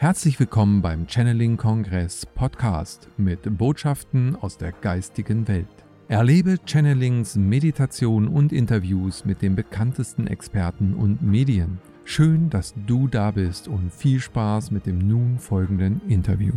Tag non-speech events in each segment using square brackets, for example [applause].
Herzlich willkommen beim Channeling Kongress Podcast mit Botschaften aus der geistigen Welt. Erlebe Channelings, Meditation und Interviews mit den bekanntesten Experten und Medien. Schön, dass du da bist und viel Spaß mit dem nun folgenden Interview.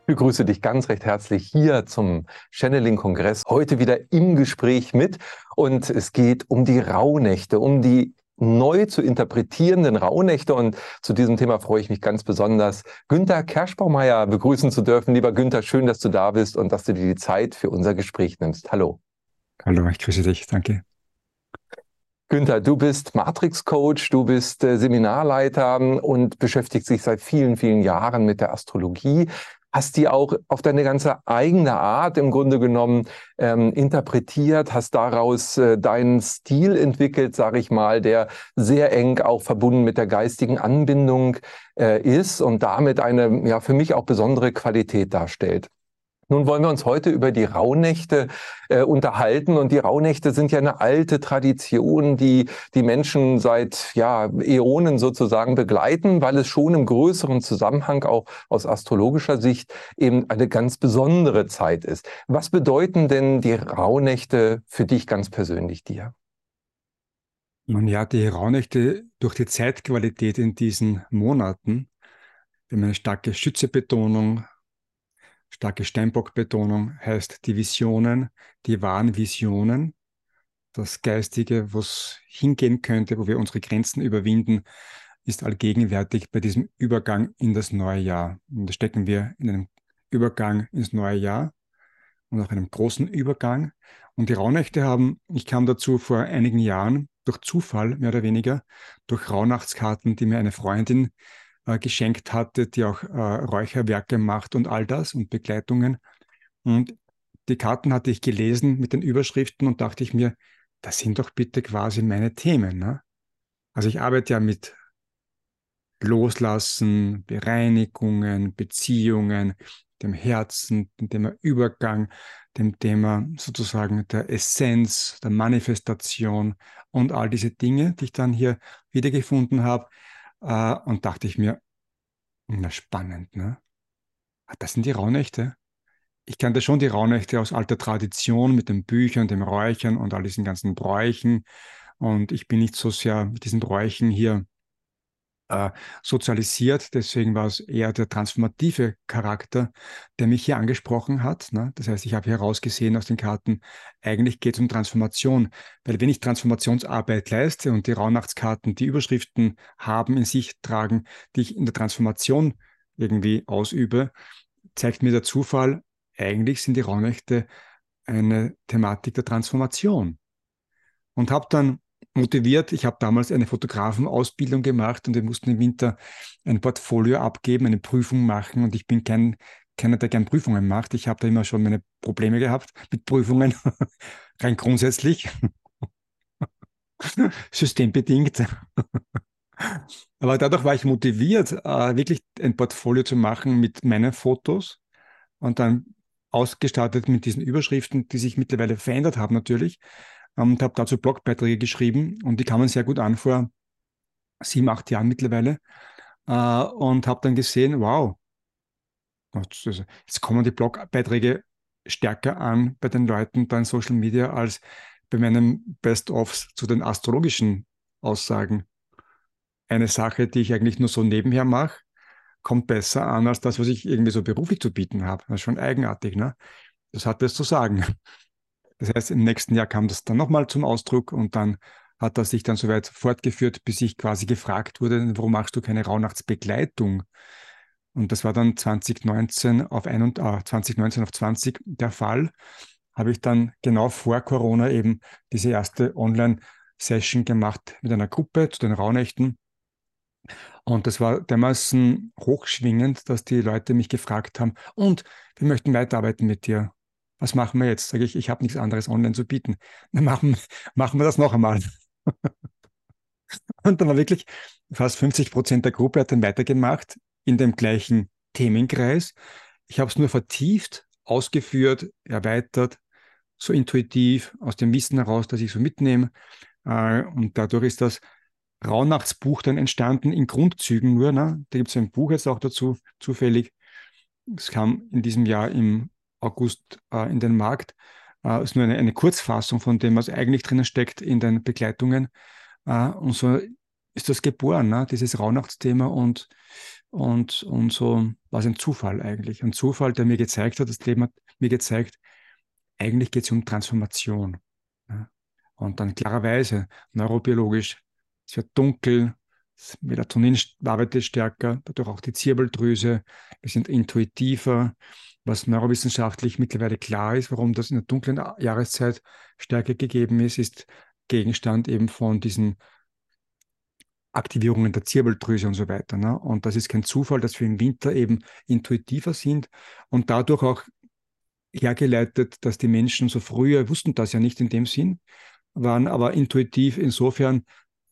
Ich begrüße dich ganz recht herzlich hier zum Channeling-Kongress. Heute wieder im Gespräch mit und es geht um die Rauhnächte, um die neu zu interpretierenden Rauhnächte. Und zu diesem Thema freue ich mich ganz besonders, Günther Kerschbaumeier begrüßen zu dürfen. Lieber Günther, schön, dass du da bist und dass du dir die Zeit für unser Gespräch nimmst. Hallo. Hallo, ich grüße dich. Danke. Günther, du bist Matrix-Coach, du bist äh, Seminarleiter und beschäftigst dich seit vielen, vielen Jahren mit der Astrologie hast die auch auf deine ganze eigene Art im Grunde genommen ähm, interpretiert, hast daraus äh, deinen Stil entwickelt, sage ich mal, der sehr eng auch verbunden mit der geistigen Anbindung äh, ist und damit eine ja für mich auch besondere Qualität darstellt. Nun wollen wir uns heute über die Rauhnächte äh, unterhalten. Und die Rauhnächte sind ja eine alte Tradition, die die Menschen seit ja, Äonen sozusagen begleiten, weil es schon im größeren Zusammenhang auch aus astrologischer Sicht eben eine ganz besondere Zeit ist. Was bedeuten denn die Rauhnächte für dich ganz persönlich dir? Nun ja, die Rauhnächte durch die Zeitqualität in diesen Monaten, wir haben eine starke Schützebetonung, Starke Steinbock-Betonung heißt die Visionen, die wahren Visionen, das Geistige, wo es hingehen könnte, wo wir unsere Grenzen überwinden, ist allgegenwärtig bei diesem Übergang in das neue Jahr. Und da stecken wir in einem Übergang ins neue Jahr und auch einem großen Übergang. Und die Rauhnächte haben, ich kam dazu vor einigen Jahren durch Zufall, mehr oder weniger, durch Rauhnachtskarten, die mir eine Freundin äh, geschenkt hatte, die auch äh, Räucherwerke macht und all das und Begleitungen. Und die Karten hatte ich gelesen mit den Überschriften und dachte ich mir, das sind doch bitte quasi meine Themen. Ne? Also ich arbeite ja mit Loslassen, Bereinigungen, Beziehungen, dem Herzen, dem Thema Übergang, dem Thema sozusagen der Essenz, der Manifestation und all diese Dinge, die ich dann hier wiedergefunden habe. Äh, und dachte ich mir, na spannend, ne? Ah, das sind die Rauhnächte. Ich kannte schon die Rauhnächte aus alter Tradition mit den Büchern, dem Räuchern und all diesen ganzen Bräuchen. Und ich bin nicht so sehr mit diesen Bräuchen hier äh, sozialisiert. Deswegen war es eher der transformative Charakter, der mich hier angesprochen hat. Ne? Das heißt, ich habe herausgesehen aus den Karten, eigentlich geht es um Transformation. Weil wenn ich Transformationsarbeit leiste und die Rauhnachtskarten die Überschriften haben, in sich tragen, die ich in der Transformation irgendwie ausübe, zeigt mir der Zufall, eigentlich sind die Rauhnächte eine Thematik der Transformation. Und habe dann motiviert. Ich habe damals eine Fotografenausbildung gemacht und wir mussten im Winter ein Portfolio abgeben, eine Prüfung machen und ich bin kein keiner, der gern Prüfungen macht. Ich habe da immer schon meine Probleme gehabt mit Prüfungen, [laughs] rein grundsätzlich. [laughs] Systembedingt. [laughs] Aber dadurch war ich motiviert, äh, wirklich ein Portfolio zu machen mit meinen Fotos und dann ausgestattet mit diesen Überschriften, die sich mittlerweile verändert haben natürlich und habe dazu Blogbeiträge geschrieben und die kamen sehr gut an vor sieben, acht Jahren mittlerweile äh, und habe dann gesehen, wow, jetzt kommen die Blogbeiträge stärker an bei den Leuten in Social Media als bei meinen Best-ofs zu den astrologischen Aussagen. Eine Sache, die ich eigentlich nur so nebenher mache, kommt besser an als das, was ich irgendwie so beruflich zu bieten habe. Das ist schon eigenartig, ne? Das hat was zu sagen. Das heißt, im nächsten Jahr kam das dann nochmal zum Ausdruck und dann hat das sich dann so weit fortgeführt, bis ich quasi gefragt wurde, warum machst du keine Rauhnachtsbegleitung? Und das war dann 2019 auf, ein und, äh, 2019 auf 20 der Fall. Habe ich dann genau vor Corona eben diese erste Online-Session gemacht mit einer Gruppe zu den Rauhnächten. Und das war dermaßen hochschwingend, dass die Leute mich gefragt haben, und wir möchten weiterarbeiten mit dir was machen wir jetzt? Sage ich, ich habe nichts anderes online zu bieten. [laughs] Dann machen, machen wir das noch einmal. [laughs] Und dann war wirklich fast 50 Prozent der Gruppe hat dann weitergemacht in dem gleichen Themenkreis. Ich habe es nur vertieft, ausgeführt, erweitert, so intuitiv aus dem Wissen heraus, dass ich so mitnehme. Äh, und dadurch ist das Rauhnachtsbuch dann entstanden in Grundzügen nur. Ne? Da gibt es ein Buch jetzt auch dazu, zufällig. Es kam in diesem Jahr im August äh, in den Markt. Äh, ist nur eine, eine, Kurzfassung von dem, was eigentlich drinnen steckt in den Begleitungen. Äh, und so ist das geboren, ne? dieses Rauhnachtsthema und, und, und so war es ein Zufall eigentlich. Ein Zufall, der mir gezeigt hat, das Leben hat mir gezeigt, eigentlich geht es um Transformation. Ne? Und dann klarerweise, neurobiologisch, es wird dunkel, das Melatonin arbeitet stärker, dadurch auch die Zirbeldrüse, wir sind intuitiver, was neurowissenschaftlich mittlerweile klar ist, warum das in der dunklen Jahreszeit stärker gegeben ist, ist Gegenstand eben von diesen Aktivierungen der Zirbeldrüse und so weiter. Ne? Und das ist kein Zufall, dass wir im Winter eben intuitiver sind und dadurch auch hergeleitet, dass die Menschen so früher, wussten das ja nicht in dem Sinn, waren aber intuitiv insofern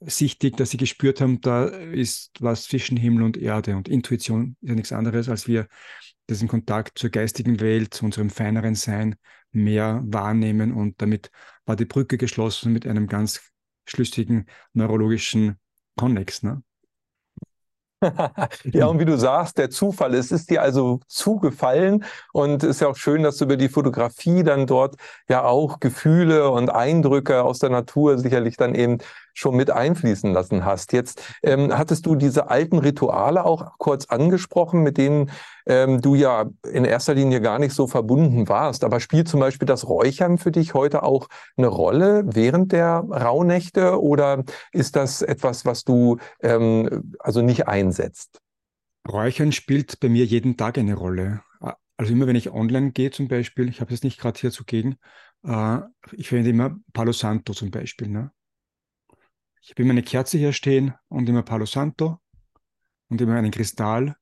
sichtig, dass sie gespürt haben, da ist was zwischen Himmel und Erde. Und Intuition ist ja nichts anderes, als wir diesen Kontakt zur geistigen Welt, zu unserem feineren Sein mehr wahrnehmen. Und damit war die Brücke geschlossen mit einem ganz schlüssigen neurologischen Konnex. Ne? [laughs] ja, und wie du sagst, der Zufall, es ist dir also zugefallen und es ist ja auch schön, dass du über die Fotografie dann dort ja auch Gefühle und Eindrücke aus der Natur sicherlich dann eben schon mit einfließen lassen hast. Jetzt ähm, hattest du diese alten Rituale auch kurz angesprochen, mit denen ähm, du ja in erster Linie gar nicht so verbunden warst. Aber spielt zum Beispiel das Räuchern für dich heute auch eine Rolle während der Rauhnächte oder ist das etwas, was du ähm, also nicht einsetzt? Räuchern spielt bei mir jeden Tag eine Rolle. Also immer wenn ich online gehe zum Beispiel, ich habe es nicht gerade hier zugegen, äh, ich verwende immer Palo Santo zum Beispiel. Ne? Ich habe immer eine Kerze hier stehen und immer Palo Santo und immer einen Kristall,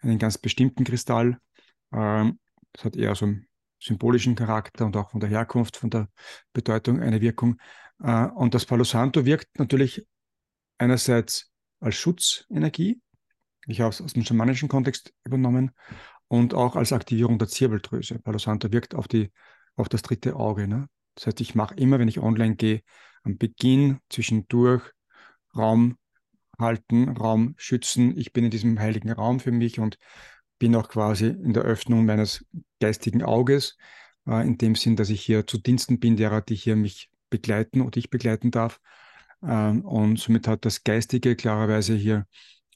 einen ganz bestimmten Kristall. Ähm, das hat eher so einen symbolischen Charakter und auch von der Herkunft, von der Bedeutung eine Wirkung. Äh, und das Palo Santo wirkt natürlich einerseits als Schutzenergie, ich habe es aus dem schamanischen Kontext übernommen, und auch als Aktivierung der Zirbeldrüse. Palo Santo wirkt auf, die, auf das dritte Auge. Ne? Das heißt, ich mache immer, wenn ich online gehe, am Beginn, zwischendurch Raum halten, Raum schützen. Ich bin in diesem heiligen Raum für mich und bin auch quasi in der Öffnung meines geistigen Auges, äh, in dem Sinn, dass ich hier zu Diensten bin, derer, die hier mich begleiten oder ich begleiten darf. Ähm, und somit hat das Geistige klarerweise hier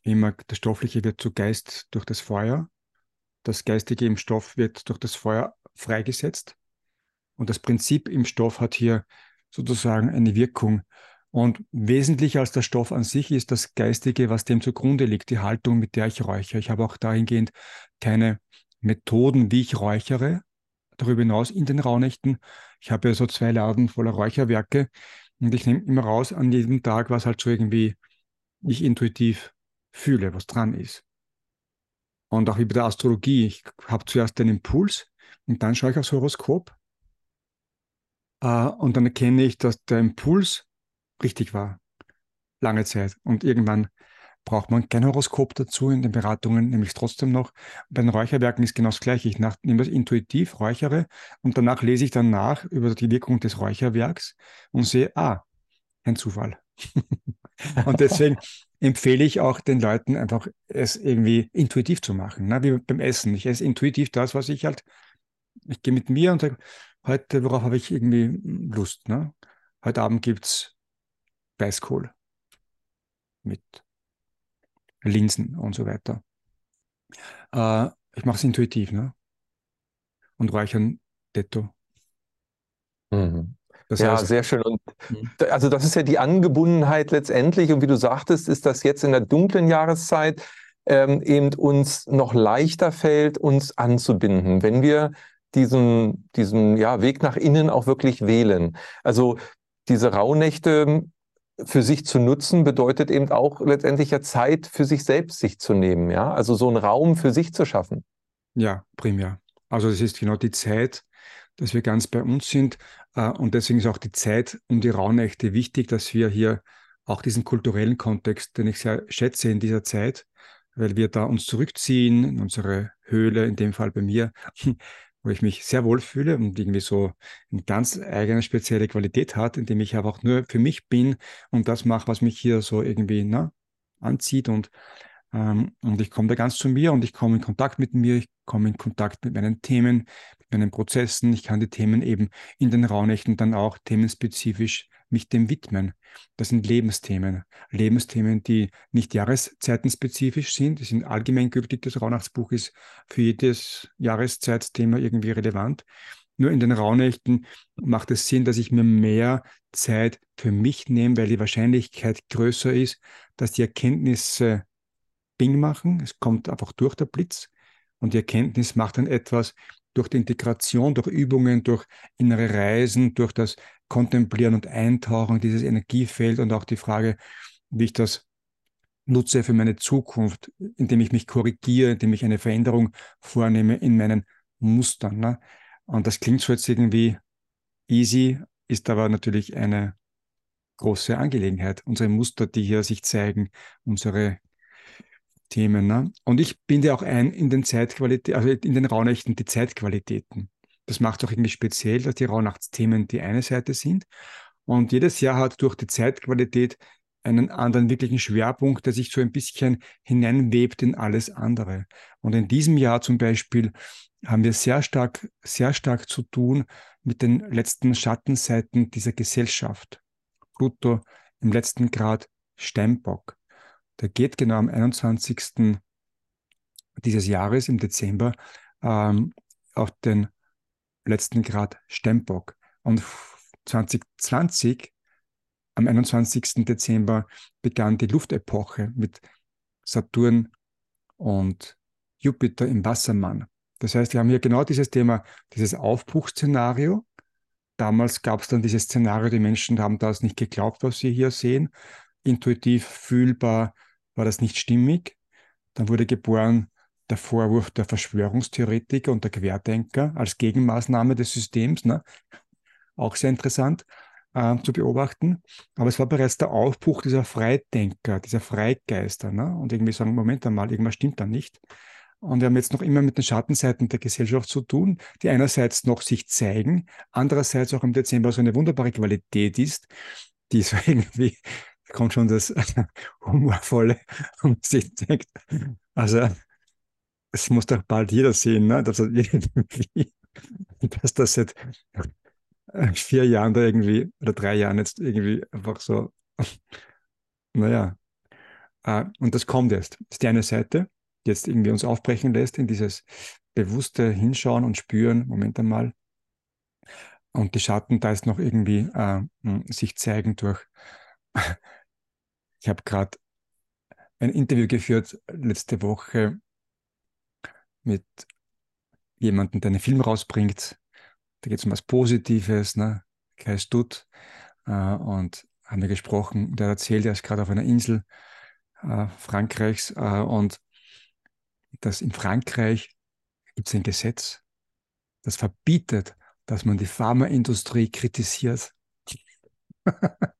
immer, das Stoffliche wird zu Geist durch das Feuer. Das Geistige im Stoff wird durch das Feuer freigesetzt. Und das Prinzip im Stoff hat hier sozusagen eine Wirkung. Und wesentlicher als der Stoff an sich ist das Geistige, was dem zugrunde liegt, die Haltung, mit der ich räuchere. Ich habe auch dahingehend keine Methoden, wie ich räuchere. Darüber hinaus in den Raunächten. Ich habe ja so zwei Laden voller Räucherwerke und ich nehme immer raus an jedem Tag, was halt so irgendwie ich intuitiv fühle, was dran ist. Und auch wie bei der Astrologie. Ich habe zuerst den Impuls und dann schaue ich aufs Horoskop äh, und dann erkenne ich, dass der Impuls richtig war. Lange Zeit. Und irgendwann braucht man kein Horoskop dazu in den Beratungen, nämlich trotzdem noch. Bei den Räucherwerken ist genau das Gleiche. Ich nehme das intuitiv, räuchere und danach lese ich dann nach über die Wirkung des Räucherwerks und sehe, ah, ein Zufall. [laughs] und deswegen empfehle ich auch den Leuten einfach, es irgendwie intuitiv zu machen, ne? wie beim Essen. Ich esse intuitiv das, was ich halt, ich gehe mit mir und sage, heute, worauf habe ich irgendwie Lust? Ne? Heute Abend gibt es Weißkohl mit Linsen und so weiter. Äh, ich mache es intuitiv ne? und räuchern detto. Mhm. Das ja, heißt, sehr schön. Und mhm. also das ist ja die Angebundenheit letztendlich. Und wie du sagtest, ist das jetzt in der dunklen Jahreszeit ähm, eben uns noch leichter fällt, uns anzubinden. Wenn wir diesen, diesen ja, Weg nach innen auch wirklich wählen. Also diese Rauhnächte für sich zu nutzen, bedeutet eben auch letztendlich ja Zeit für sich selbst sich zu nehmen, ja. Also so einen Raum für sich zu schaffen. Ja, primär. Also es ist genau die Zeit, dass wir ganz bei uns sind. Äh, und deswegen ist auch die Zeit um die Rauhnächte wichtig, dass wir hier auch diesen kulturellen Kontext, den ich sehr schätze in dieser Zeit, weil wir da uns zurückziehen in unsere Höhle, in dem Fall bei mir, wo ich mich sehr wohl fühle und irgendwie so eine ganz eigene spezielle Qualität hat, indem ich einfach nur für mich bin und das mache, was mich hier so irgendwie na, anzieht. Und ähm, und ich komme da ganz zu mir und ich komme in Kontakt mit mir, ich komme in Kontakt mit meinen Themen, mit meinen Prozessen. Ich kann die Themen eben in den Raunächten dann auch themenspezifisch mich dem widmen. Das sind Lebensthemen. Lebensthemen, die nicht jahreszeitenspezifisch sind. Die sind allgemeingültig. Das Rauhnachtsbuch ist für jedes Jahreszeitsthema irgendwie relevant. Nur in den Rauhnächten macht es Sinn, dass ich mir mehr Zeit für mich nehme, weil die Wahrscheinlichkeit größer ist, dass die Erkenntnisse Bing machen. Es kommt einfach durch der Blitz und die Erkenntnis macht dann etwas durch die Integration, durch Übungen, durch innere Reisen, durch das Kontemplieren und Eintauchen, dieses Energiefeld und auch die Frage, wie ich das nutze für meine Zukunft, indem ich mich korrigiere, indem ich eine Veränderung vornehme in meinen Mustern. Ne? Und das klingt so jetzt irgendwie easy, ist aber natürlich eine große Angelegenheit. Unsere Muster, die hier sich zeigen, unsere Themen. Ne? Und ich binde auch ein in den Zeitqualität, also in den Rauhnächten die Zeitqualitäten. Das macht auch irgendwie speziell, dass die Rauhnachtsthemen die eine Seite sind. Und jedes Jahr hat durch die Zeitqualität einen anderen wirklichen Schwerpunkt, der sich so ein bisschen hineinwebt in alles andere. Und in diesem Jahr zum Beispiel haben wir sehr stark, sehr stark zu tun mit den letzten Schattenseiten dieser Gesellschaft. Pluto im letzten Grad Steinbock der geht genau am 21. dieses Jahres im Dezember ähm, auf den letzten Grad Steinbock. Und 2020, am 21. Dezember, begann die Luftepoche mit Saturn und Jupiter im Wassermann. Das heißt, wir haben hier genau dieses Thema, dieses Aufbruchsszenario. Damals gab es dann dieses Szenario, die Menschen haben das nicht geglaubt, was sie hier sehen. Intuitiv, fühlbar, war das nicht stimmig. Dann wurde geboren der Vorwurf der Verschwörungstheoretiker und der Querdenker als Gegenmaßnahme des Systems. Ne? Auch sehr interessant äh, zu beobachten. Aber es war bereits der Aufbruch dieser Freidenker, dieser Freigeister. Ne? Und irgendwie sagen, Moment einmal, irgendwas stimmt da nicht. Und wir haben jetzt noch immer mit den Schattenseiten der Gesellschaft zu tun, die einerseits noch sich zeigen, andererseits auch im Dezember so eine wunderbare Qualität ist, die so [laughs] irgendwie kommt schon das [laughs] Humorvolle und sich denkt, also es muss doch bald jeder sehen, ne? dass, dass das seit vier Jahren da irgendwie oder drei Jahren jetzt irgendwie einfach so, naja, äh, und das kommt jetzt. Das ist die eine Seite, die jetzt irgendwie uns aufbrechen lässt in dieses bewusste Hinschauen und Spüren, Moment einmal. Und die Schatten da ist noch irgendwie äh, sich zeigen durch ich habe gerade ein Interview geführt letzte Woche mit jemandem, der einen Film rausbringt. Da geht es um was Positives, ne? Kai Stutt. Äh, und haben wir gesprochen. Der erzählt, er ist gerade auf einer Insel äh, Frankreichs äh, und dass in Frankreich gibt es ein Gesetz, das verbietet, dass man die Pharmaindustrie kritisiert. [laughs]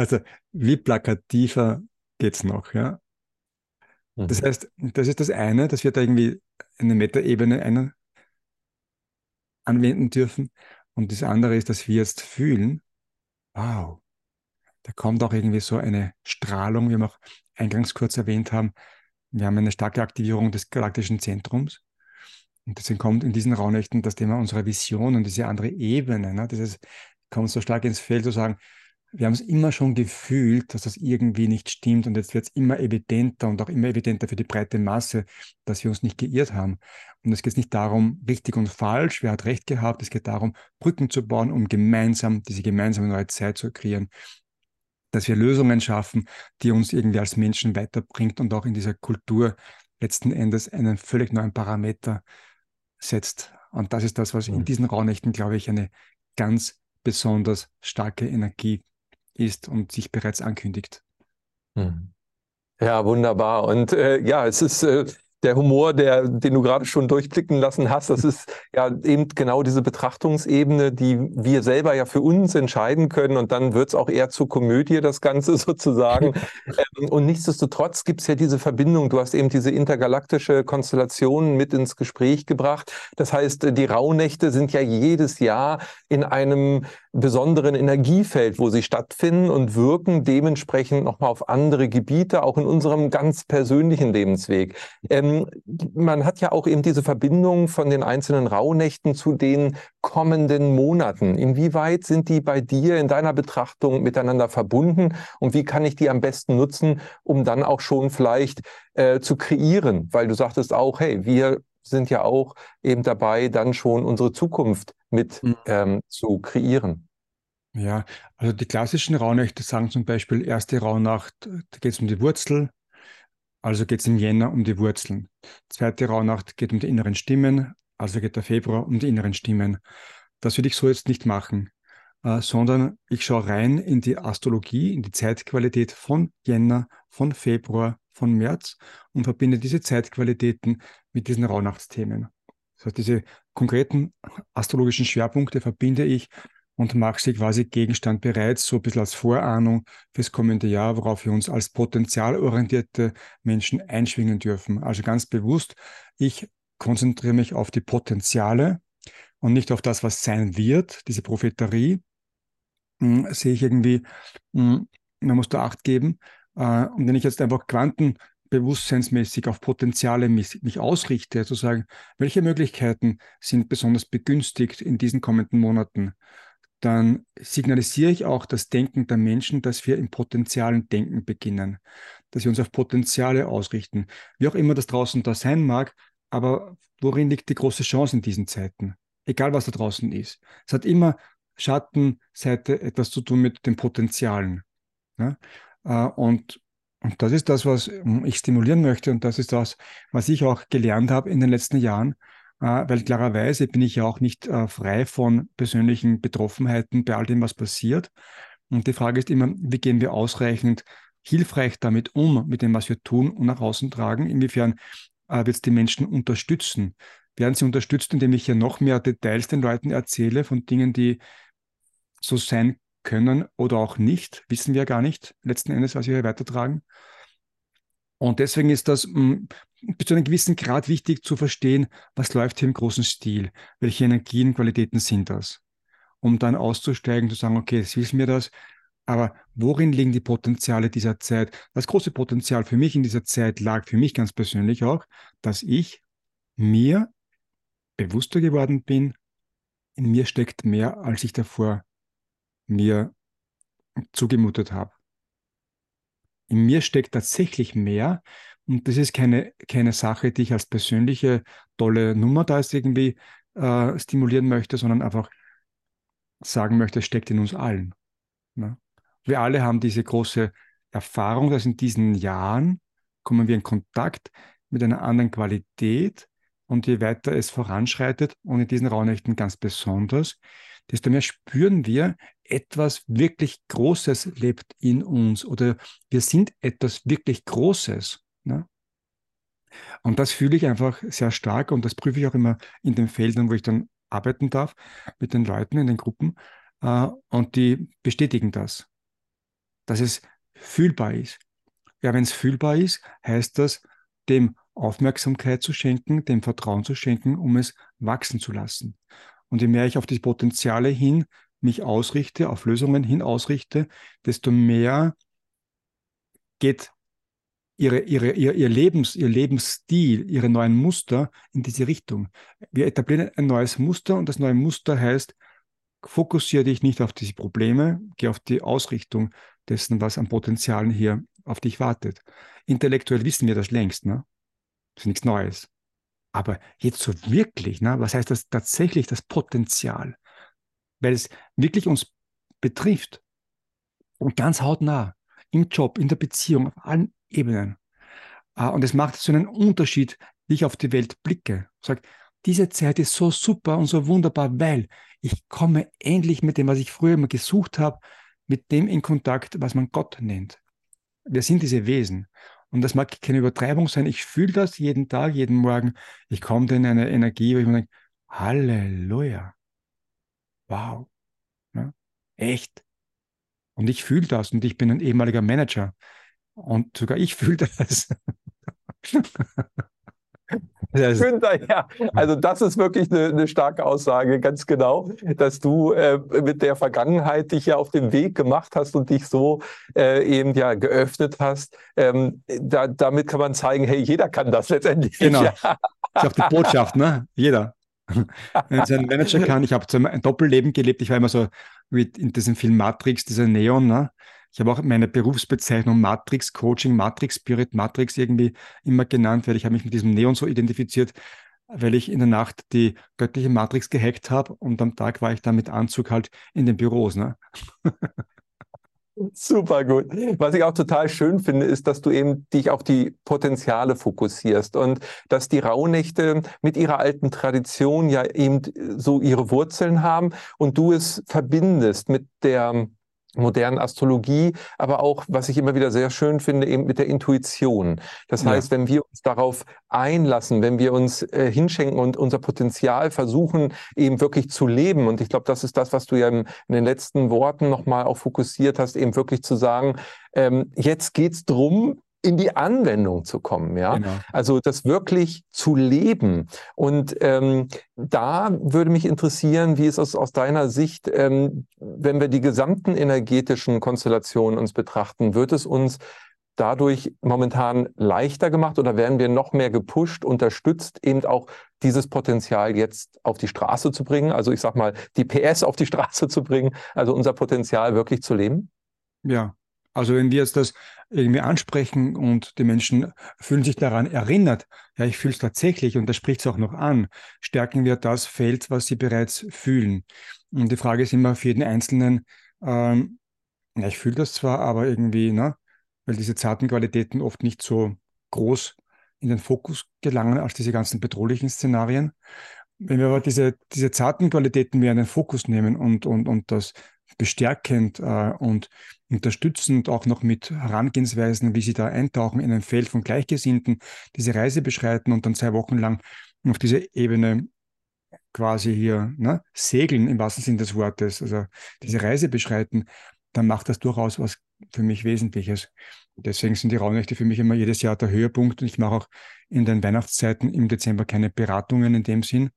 Also, wie plakativer geht es noch, ja? Mhm. Das heißt, das ist das eine, dass wir da irgendwie eine Metaebene anwenden dürfen. Und das andere ist, dass wir jetzt fühlen, wow, da kommt auch irgendwie so eine Strahlung, wie wir auch eingangs kurz erwähnt haben. Wir haben eine starke Aktivierung des galaktischen Zentrums. Und deswegen kommt in diesen Raunächten das Thema unserer Vision und diese andere Ebene. Ne? Das kommt so stark ins Feld zu sagen, wir haben es immer schon gefühlt, dass das irgendwie nicht stimmt und jetzt wird es immer evidenter und auch immer evidenter für die breite Masse, dass wir uns nicht geirrt haben. Und es geht nicht darum, richtig und falsch, wer hat recht gehabt, es geht darum, Brücken zu bauen, um gemeinsam diese gemeinsame neue Zeit zu kreieren, dass wir Lösungen schaffen, die uns irgendwie als Menschen weiterbringt und auch in dieser Kultur letzten Endes einen völlig neuen Parameter setzt. Und das ist das, was in diesen Raunächten, glaube ich, eine ganz besonders starke Energie ist und sich bereits ankündigt. Hm. Ja, wunderbar. Und äh, ja, es ist äh, der Humor, der, den du gerade schon durchblicken lassen hast, das ist ja eben genau diese Betrachtungsebene, die wir selber ja für uns entscheiden können. Und dann wird es auch eher zur Komödie, das Ganze [laughs] sozusagen. Ähm, und nichtsdestotrotz gibt es ja diese Verbindung. Du hast eben diese intergalaktische Konstellation mit ins Gespräch gebracht. Das heißt, die Rauhnächte sind ja jedes Jahr in einem besonderen Energiefeld, wo sie stattfinden und wirken dementsprechend nochmal auf andere Gebiete, auch in unserem ganz persönlichen Lebensweg. Ähm, man hat ja auch eben diese Verbindung von den einzelnen Rauhnächten zu den kommenden Monaten. Inwieweit sind die bei dir in deiner Betrachtung miteinander verbunden und wie kann ich die am besten nutzen, um dann auch schon vielleicht äh, zu kreieren? Weil du sagtest auch, hey, wir sind ja auch eben dabei, dann schon unsere Zukunft mit mhm. ähm, zu kreieren. Ja, also die klassischen Rauhnächte sagen zum Beispiel, erste Rauhnacht, da geht es um die Wurzel, also geht es im Jänner um die Wurzeln. Zweite Rauhnacht geht um die inneren Stimmen, also geht der Februar um die inneren Stimmen. Das würde ich so jetzt nicht machen, äh, sondern ich schaue rein in die Astrologie, in die Zeitqualität von Jänner, von Februar, von März und verbinde diese Zeitqualitäten mit diesen Rauhnachtsthemen. Das heißt, diese konkreten astrologischen Schwerpunkte verbinde ich und mache sie quasi Gegenstand bereits, so ein bisschen als Vorahnung fürs kommende Jahr, worauf wir uns als potenzialorientierte Menschen einschwingen dürfen. Also ganz bewusst, ich konzentriere mich auf die Potenziale und nicht auf das, was sein wird, diese Propheterie. Hm, sehe ich irgendwie, hm, man muss da Acht geben. Äh, und wenn ich jetzt einfach Quanten bewusstseinsmäßig auf Potenziale mich, mich ausrichte, zu sagen, welche Möglichkeiten sind besonders begünstigt in diesen kommenden Monaten, dann signalisiere ich auch das Denken der Menschen, dass wir im potenzialen Denken beginnen, dass wir uns auf Potenziale ausrichten, wie auch immer das draußen da sein mag, aber worin liegt die große Chance in diesen Zeiten? Egal was da draußen ist. Es hat immer Schattenseite etwas zu tun mit den Potenzialen. Ja? Äh, und und das ist das, was ich stimulieren möchte und das ist das, was ich auch gelernt habe in den letzten Jahren, weil klarerweise bin ich ja auch nicht äh, frei von persönlichen Betroffenheiten bei all dem, was passiert. Und die Frage ist immer, wie gehen wir ausreichend hilfreich damit um, mit dem, was wir tun und nach außen tragen? Inwiefern äh, wird es die Menschen unterstützen? Werden sie unterstützt, indem ich ja noch mehr Details den Leuten erzähle von Dingen, die so sein können oder auch nicht, wissen wir gar nicht, letzten Endes, was wir hier weitertragen. Und deswegen ist das mm, bis zu einem gewissen Grad wichtig zu verstehen, was läuft hier im großen Stil, welche Energien, Qualitäten sind das, um dann auszusteigen, zu sagen, okay, jetzt wissen wir das, aber worin liegen die Potenziale dieser Zeit? Das große Potenzial für mich in dieser Zeit lag für mich ganz persönlich auch, dass ich mir bewusster geworden bin, in mir steckt mehr, als ich davor mir zugemutet habe. In mir steckt tatsächlich mehr und das ist keine, keine Sache, die ich als persönliche tolle Nummer da ist irgendwie äh, stimulieren möchte, sondern einfach sagen möchte, es steckt in uns allen. Ne? Wir alle haben diese große Erfahrung, dass in diesen Jahren kommen wir in Kontakt mit einer anderen Qualität und je weiter es voranschreitet und in diesen Raunächten ganz besonders, desto mehr spüren wir, etwas wirklich Großes lebt in uns oder wir sind etwas wirklich Großes. Ne? Und das fühle ich einfach sehr stark und das prüfe ich auch immer in den Feldern, wo ich dann arbeiten darf mit den Leuten in den Gruppen. Äh, und die bestätigen das, dass es fühlbar ist. Ja, wenn es fühlbar ist, heißt das, dem Aufmerksamkeit zu schenken, dem Vertrauen zu schenken, um es wachsen zu lassen. Und je mehr ich auf die Potenziale hin mich ausrichte, auf Lösungen hin ausrichte, desto mehr geht ihre, ihre, ihr, ihr, Lebens, ihr Lebensstil, ihre neuen Muster in diese Richtung. Wir etablieren ein neues Muster und das neue Muster heißt, fokussiere dich nicht auf diese Probleme, geh auf die Ausrichtung dessen, was an Potenzialen hier auf dich wartet. Intellektuell wissen wir das längst, ne? Das ist nichts Neues. Aber jetzt so wirklich, ne, was heißt das tatsächlich, das Potenzial? Weil es wirklich uns betrifft und ganz hautnah im Job, in der Beziehung, auf allen Ebenen. Ah, und es macht so einen Unterschied, wie ich auf die Welt blicke. Sag, diese Zeit ist so super und so wunderbar, weil ich komme endlich mit dem, was ich früher immer gesucht habe, mit dem in Kontakt, was man Gott nennt. Wir sind diese Wesen. Und das mag keine Übertreibung sein. Ich fühle das jeden Tag, jeden Morgen. Ich komme in eine Energie, wo ich mir denke, Halleluja. Wow. Ja, echt. Und ich fühle das und ich bin ein ehemaliger Manager. Und sogar ich [laughs] fühle das. Günther, ja, also das ist wirklich eine, eine, starke Aussage, ganz genau, dass du äh, mit der Vergangenheit dich ja auf den Weg gemacht hast und dich so äh, eben ja geöffnet hast. Ähm, da, damit kann man zeigen, hey, jeder kann das letztendlich. Genau. Ja. Das ist auch die Botschaft, ne? Jeder. [laughs] Wenn es ein Manager kann, ich habe ein Doppelleben gelebt, ich war immer so wie in diesem Film Matrix, dieser Neon, ne? Ich habe auch meine Berufsbezeichnung Matrix Coaching, Matrix Spirit, Matrix irgendwie immer genannt, weil ich habe mich mit diesem Neon so identifiziert, weil ich in der Nacht die göttliche Matrix gehackt habe und am Tag war ich dann mit Anzug halt in den Büros. Ne? [laughs] Super gut. Was ich auch total schön finde, ist, dass du eben dich auf die Potenziale fokussierst und dass die Rauhnächte mit ihrer alten Tradition ja eben so ihre Wurzeln haben und du es verbindest mit der modernen Astrologie, aber auch, was ich immer wieder sehr schön finde, eben mit der Intuition. Das ja. heißt, wenn wir uns darauf einlassen, wenn wir uns äh, hinschenken und unser Potenzial versuchen, eben wirklich zu leben, und ich glaube, das ist das, was du ja in, in den letzten Worten nochmal auch fokussiert hast, eben wirklich zu sagen, ähm, jetzt geht's drum, in die Anwendung zu kommen, ja. Genau. Also das wirklich zu leben. Und ähm, da würde mich interessieren, wie ist es aus deiner Sicht, ähm, wenn wir die gesamten energetischen Konstellationen uns betrachten, wird es uns dadurch momentan leichter gemacht oder werden wir noch mehr gepusht, unterstützt, eben auch dieses Potenzial jetzt auf die Straße zu bringen? Also ich sag mal, die PS auf die Straße zu bringen, also unser Potenzial wirklich zu leben? Ja, also wenn wir jetzt das irgendwie ansprechen und die Menschen fühlen sich daran erinnert, ja, ich fühle es tatsächlich und das spricht es auch noch an, stärken wir das Feld, was sie bereits fühlen. Und die Frage ist immer für jeden Einzelnen, ähm, ja, ich fühle das zwar, aber irgendwie, ne, weil diese zarten Qualitäten oft nicht so groß in den Fokus gelangen als diese ganzen bedrohlichen Szenarien. Wenn wir aber diese, diese zarten Qualitäten mehr in den Fokus nehmen und, und, und das bestärkend äh, und unterstützend auch noch mit Herangehensweisen, wie sie da eintauchen in ein Feld von Gleichgesinnten, diese Reise beschreiten und dann zwei Wochen lang auf diese Ebene quasi hier ne, segeln im wahrsten Sinne des Wortes, also diese Reise beschreiten, dann macht das durchaus was für mich Wesentliches. Deswegen sind die Raunächte für mich immer jedes Jahr der Höhepunkt und ich mache auch in den Weihnachtszeiten im Dezember keine Beratungen in dem Sinn,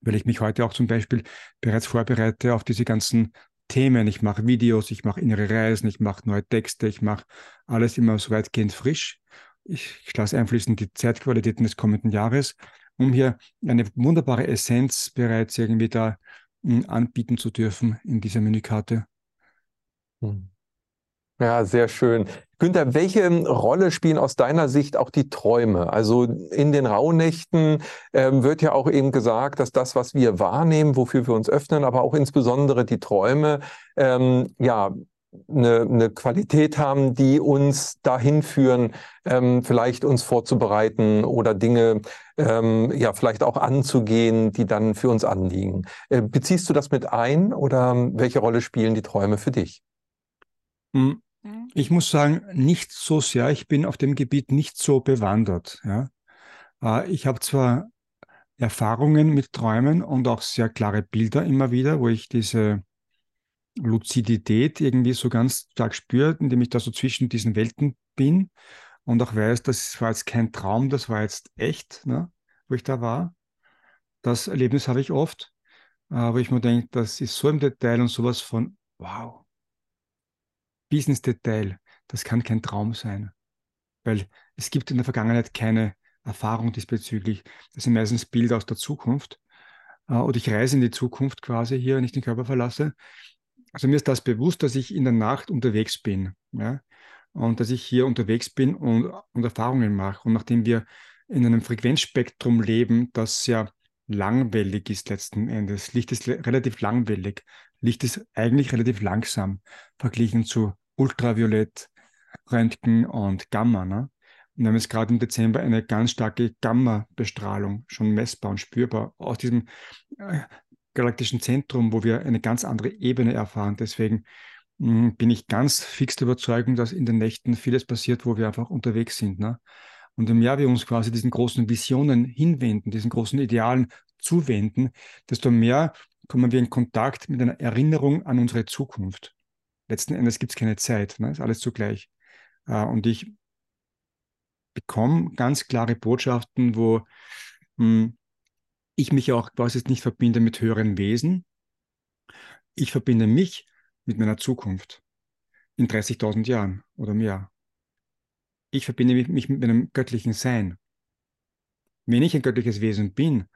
weil ich mich heute auch zum Beispiel bereits vorbereite auf diese ganzen Themen. Ich mache Videos, ich mache innere Reisen, ich mache neue Texte, ich mache alles immer so weitgehend frisch. Ich, ich lasse einfließen die Zeitqualitäten des kommenden Jahres, um hier eine wunderbare Essenz bereits irgendwie da hm, anbieten zu dürfen in dieser Menükarte. Hm. Ja, sehr schön. Günther, welche Rolle spielen aus deiner Sicht auch die Träume? Also in den Rauhnächten ähm, wird ja auch eben gesagt, dass das, was wir wahrnehmen, wofür wir uns öffnen, aber auch insbesondere die Träume, ähm, ja, eine, eine Qualität haben, die uns dahin führen, ähm, vielleicht uns vorzubereiten oder Dinge ähm, ja vielleicht auch anzugehen, die dann für uns anliegen. Äh, beziehst du das mit ein oder welche Rolle spielen die Träume für dich? Ich muss sagen, nicht so sehr. Ich bin auf dem Gebiet nicht so bewandert. Ja. Äh, ich habe zwar Erfahrungen mit Träumen und auch sehr klare Bilder immer wieder, wo ich diese Luzidität irgendwie so ganz stark spüre, indem ich da so zwischen diesen Welten bin und auch weiß, das war jetzt kein Traum, das war jetzt echt, ne, wo ich da war. Das Erlebnis habe ich oft, äh, wo ich mir denke, das ist so im Detail und sowas von, wow, bis ins Detail. Das kann kein Traum sein, weil es gibt in der Vergangenheit keine Erfahrung diesbezüglich. Das sind meistens Bilder aus der Zukunft äh, oder ich reise in die Zukunft quasi hier, wenn ich den Körper verlasse. Also mir ist das bewusst, dass ich in der Nacht unterwegs bin, ja, und dass ich hier unterwegs bin und, und Erfahrungen mache. Und nachdem wir in einem Frequenzspektrum leben, das sehr langwellig ist letzten Endes. Licht ist relativ langwellig. Licht ist eigentlich relativ langsam verglichen zu Ultraviolett, Röntgen und Gamma. Ne? Und wir haben jetzt gerade im Dezember eine ganz starke Gamma-Bestrahlung, schon messbar und spürbar, aus diesem äh, galaktischen Zentrum, wo wir eine ganz andere Ebene erfahren. Deswegen hm, bin ich ganz fix der Überzeugung, dass in den Nächten vieles passiert, wo wir einfach unterwegs sind. Ne? Und je mehr wir uns quasi diesen großen Visionen hinwenden, diesen großen Idealen zuwenden, desto mehr kommen wir in Kontakt mit einer Erinnerung an unsere Zukunft. Letzten Endes gibt es keine Zeit, ne? ist alles zugleich. Äh, und ich bekomme ganz klare Botschaften, wo hm, ich mich auch quasi nicht verbinde mit höheren Wesen. Ich verbinde mich mit meiner Zukunft in 30.000 Jahren oder mehr. Ich verbinde mich mit meinem göttlichen Sein. Wenn ich ein göttliches Wesen bin,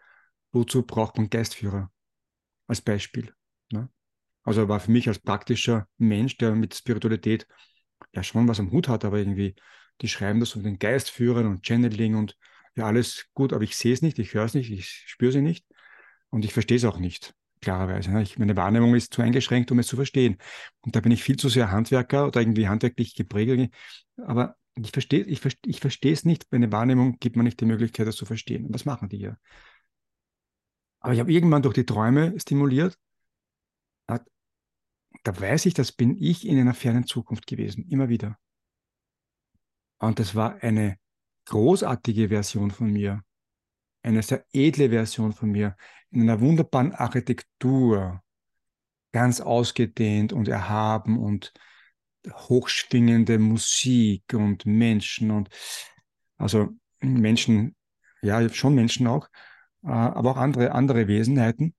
wozu braucht man Geistführer? Als Beispiel. Also war für mich als praktischer Mensch, der mit Spiritualität ja schon was am Hut hat, aber irgendwie, die schreiben das um den Geistführern und Channeling und ja, alles gut, aber ich sehe es nicht, ich höre es nicht, ich spüre sie nicht und ich verstehe es auch nicht, klarerweise. Ne? Ich, meine Wahrnehmung ist zu eingeschränkt, um es zu verstehen. Und da bin ich viel zu sehr Handwerker oder irgendwie handwerklich geprägt. Aber ich verstehe ich, ich verstehe es nicht. Meine Wahrnehmung gibt mir nicht die Möglichkeit, das zu verstehen. Und was machen die hier? Aber ich habe irgendwann durch die Träume stimuliert. Da weiß ich, das bin ich in einer fernen Zukunft gewesen, immer wieder. Und das war eine großartige Version von mir, eine sehr edle Version von mir, in einer wunderbaren Architektur, ganz ausgedehnt und erhaben und hochschwingende Musik und Menschen und also Menschen, ja, schon Menschen auch, äh, aber auch andere, andere Wesenheiten.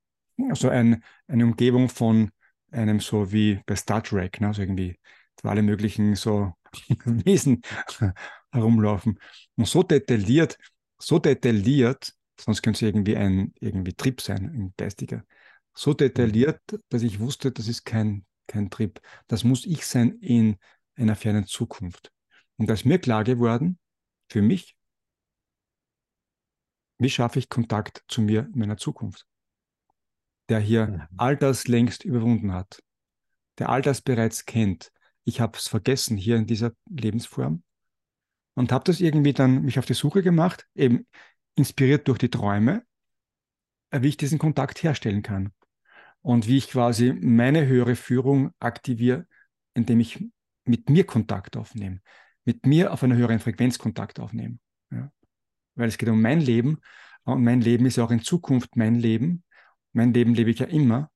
Also ein, eine Umgebung von einem so wie bei Star Trek, ne? also irgendwie alle möglichen so [laughs] Wesen [laughs] herumlaufen. Und so detailliert, so detailliert, sonst könnte es irgendwie ein irgendwie Trip sein, ein geistiger. So detailliert, dass ich wusste, das ist kein, kein Trip. Das muss ich sein in einer fernen Zukunft. Und da ist mir klar geworden, für mich, wie schaffe ich Kontakt zu mir in meiner Zukunft? Der hier mhm. all das längst überwunden hat, der all das bereits kennt. Ich habe es vergessen hier in dieser Lebensform und habe das irgendwie dann mich auf die Suche gemacht, eben inspiriert durch die Träume, äh, wie ich diesen Kontakt herstellen kann und wie ich quasi meine höhere Führung aktiviere, indem ich mit mir Kontakt aufnehme, mit mir auf einer höheren Frequenz Kontakt aufnehme. Ja. Weil es geht um mein Leben und mein Leben ist ja auch in Zukunft mein Leben. Mein Leben lebe ich ja immer.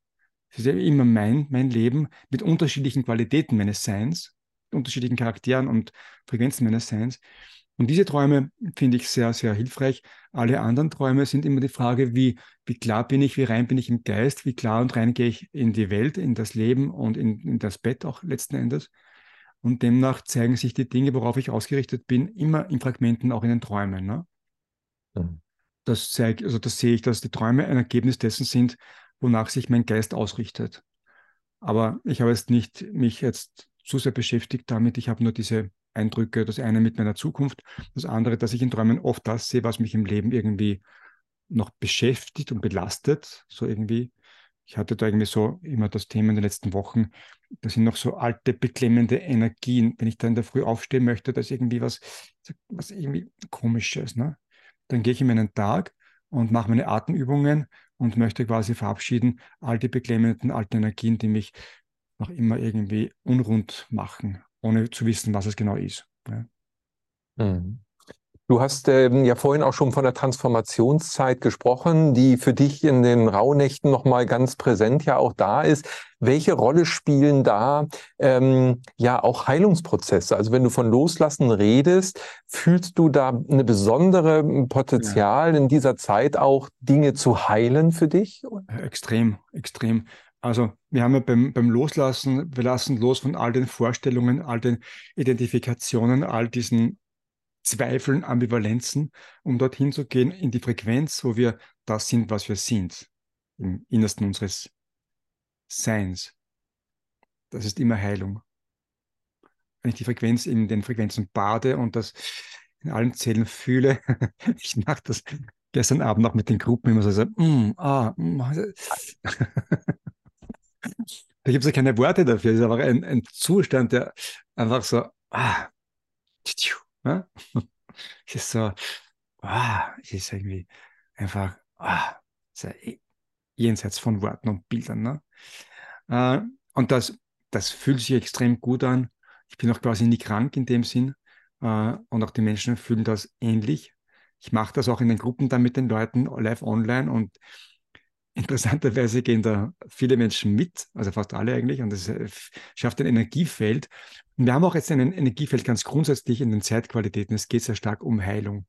Es ist ja immer mein, mein Leben mit unterschiedlichen Qualitäten meines Seins unterschiedlichen Charakteren und Frequenzen meines Seins. Und diese Träume finde ich sehr, sehr hilfreich. Alle anderen Träume sind immer die Frage, wie, wie klar bin ich, wie rein bin ich im Geist, wie klar und rein gehe ich in die Welt, in das Leben und in, in das Bett auch letzten Endes. Und demnach zeigen sich die Dinge, worauf ich ausgerichtet bin, immer in Fragmenten, auch in den Träumen. Ne? Das zeigt, also das sehe ich, dass die Träume ein Ergebnis dessen sind, wonach sich mein Geist ausrichtet. Aber ich habe jetzt nicht mich jetzt zu sehr beschäftigt damit. Ich habe nur diese Eindrücke, das eine mit meiner Zukunft, das andere, dass ich in Träumen oft das sehe, was mich im Leben irgendwie noch beschäftigt und belastet, so irgendwie. Ich hatte da irgendwie so immer das Thema in den letzten Wochen, das sind noch so alte, beklemmende Energien. Wenn ich da in der Früh aufstehen möchte, da ist irgendwie was, was irgendwie komisches. Ne? Dann gehe ich in meinen Tag und mache meine Atemübungen und möchte quasi verabschieden, all die beklemmenden alten Energien, die mich noch immer irgendwie unrund machen, ohne zu wissen, was es genau ist. Ja. Mhm. Du hast ähm, ja vorhin auch schon von der Transformationszeit gesprochen, die für dich in den Rauhnächten nochmal ganz präsent ja auch da ist. Welche Rolle spielen da ähm, ja auch Heilungsprozesse? Also wenn du von Loslassen redest, fühlst du da eine besondere hm, Potenzial ja. in dieser Zeit auch Dinge zu heilen für dich? Extrem, extrem. Also wir haben ja beim, beim Loslassen, wir lassen los von all den Vorstellungen, all den Identifikationen, all diesen Zweifeln, Ambivalenzen, um dorthin zu gehen in die Frequenz, wo wir das sind, was wir sind, im Innersten unseres Seins. Das ist immer Heilung. Wenn ich die Frequenz in den Frequenzen bade und das in allen Zellen fühle, [laughs] ich mache das gestern Abend noch mit den Gruppen immer so, mm, ah, mm, [laughs] da gibt es ja keine Worte dafür. Es ist einfach ein, ein Zustand, der einfach so, ah, ne? es [laughs] ist so, ah, es ist irgendwie einfach, ah, jenseits von Worten und Bildern. Ne? Äh, und das das fühlt sich extrem gut an. Ich bin auch quasi nie krank in dem Sinn. Äh, und auch die Menschen fühlen das ähnlich. Ich mache das auch in den Gruppen dann mit den Leuten live online und interessanterweise gehen da viele Menschen mit, also fast alle eigentlich, und das schafft ein Energiefeld. Und wir haben auch jetzt ein Energiefeld ganz grundsätzlich in den Zeitqualitäten. Es geht sehr stark um Heilung.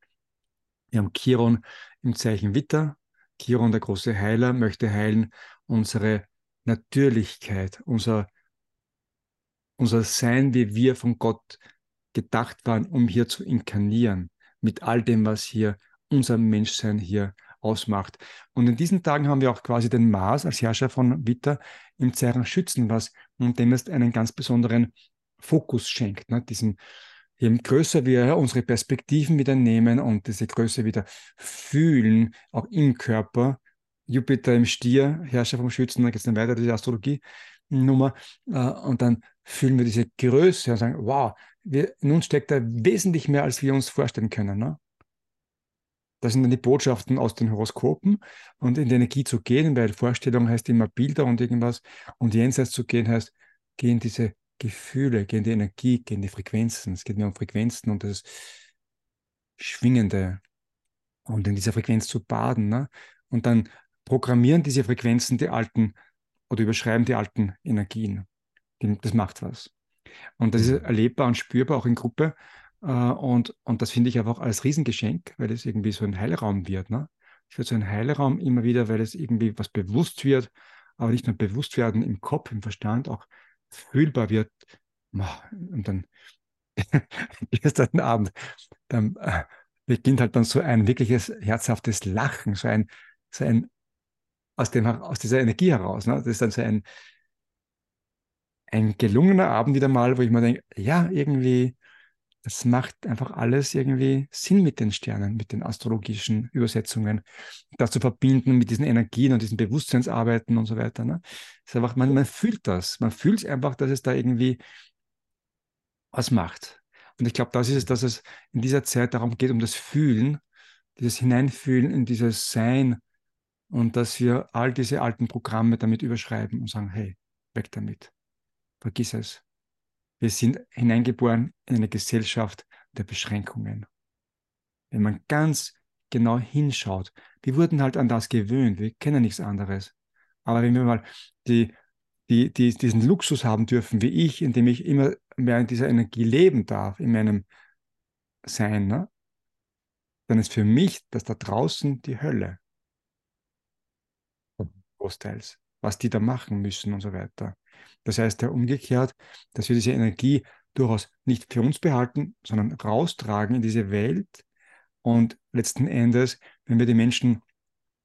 Wir haben Chiron im Zeichen Witter. Chiron, der große Heiler, möchte heilen unsere Natürlichkeit, unser, unser Sein, wie wir von Gott gedacht waren, um hier zu inkarnieren, mit all dem, was hier unser Menschsein hier ausmacht. Und in diesen Tagen haben wir auch quasi den Mars als Herrscher von Witter im Zeichen Schützen, was dem es einen ganz besonderen Fokus schenkt. Ne? Diesen, je größer wir unsere Perspektiven wieder nehmen und diese Größe wieder fühlen, auch im Körper, Jupiter im Stier, Herrscher vom Schützen, da geht es dann weiter, diese Astrologie-Nummer, äh, und dann fühlen wir diese Größe und sagen, wow, wir, in uns steckt da wesentlich mehr, als wir uns vorstellen können. Ne? Das sind dann die Botschaften aus den Horoskopen und in die Energie zu gehen, weil Vorstellung heißt immer Bilder und irgendwas und jenseits zu gehen heißt, gehen diese Gefühle, gehen die Energie, gehen die Frequenzen. Es geht mir um Frequenzen und das Schwingende und in dieser Frequenz zu baden. Ne? Und dann programmieren diese Frequenzen die alten oder überschreiben die alten Energien. Das macht was. Und das ist mhm. erlebbar und spürbar auch in Gruppe. Äh, und, und das finde ich einfach als Riesengeschenk, weil es irgendwie so ein Heilraum wird. Ne? Es wird so ein Heilraum immer wieder, weil es irgendwie was bewusst wird, aber nicht nur bewusst werden im Kopf, im Verstand, auch fühlbar wird. Und dann [laughs] gestern Abend, dann äh, beginnt halt dann so ein wirkliches herzhaftes Lachen, so ein, so ein aus, dem, aus dieser Energie heraus. Ne? Das ist dann so ein, ein gelungener Abend wieder mal, wo ich mir denke, ja, irgendwie das macht einfach alles irgendwie Sinn mit den Sternen, mit den astrologischen Übersetzungen. Das zu verbinden mit diesen Energien und diesen Bewusstseinsarbeiten und so weiter. Ne? ist einfach, man, man fühlt das. Man fühlt einfach, dass es da irgendwie was macht. Und ich glaube, das ist es, dass es in dieser Zeit darum geht, um das Fühlen, dieses Hineinfühlen in dieses Sein und dass wir all diese alten Programme damit überschreiben und sagen, hey, weg damit. Vergiss es. Wir sind hineingeboren in eine Gesellschaft der Beschränkungen. Wenn man ganz genau hinschaut, wir wurden halt an das gewöhnt, wir kennen nichts anderes. Aber wenn wir mal die, die, die, diesen Luxus haben dürfen, wie ich, indem ich immer mehr in dieser Energie leben darf, in meinem Sein, ne? dann ist für mich das da draußen die Hölle. Großteils. Was die da machen müssen und so weiter. Das heißt ja umgekehrt, dass wir diese Energie durchaus nicht für uns behalten, sondern raustragen in diese Welt. Und letzten Endes, wenn wir die Menschen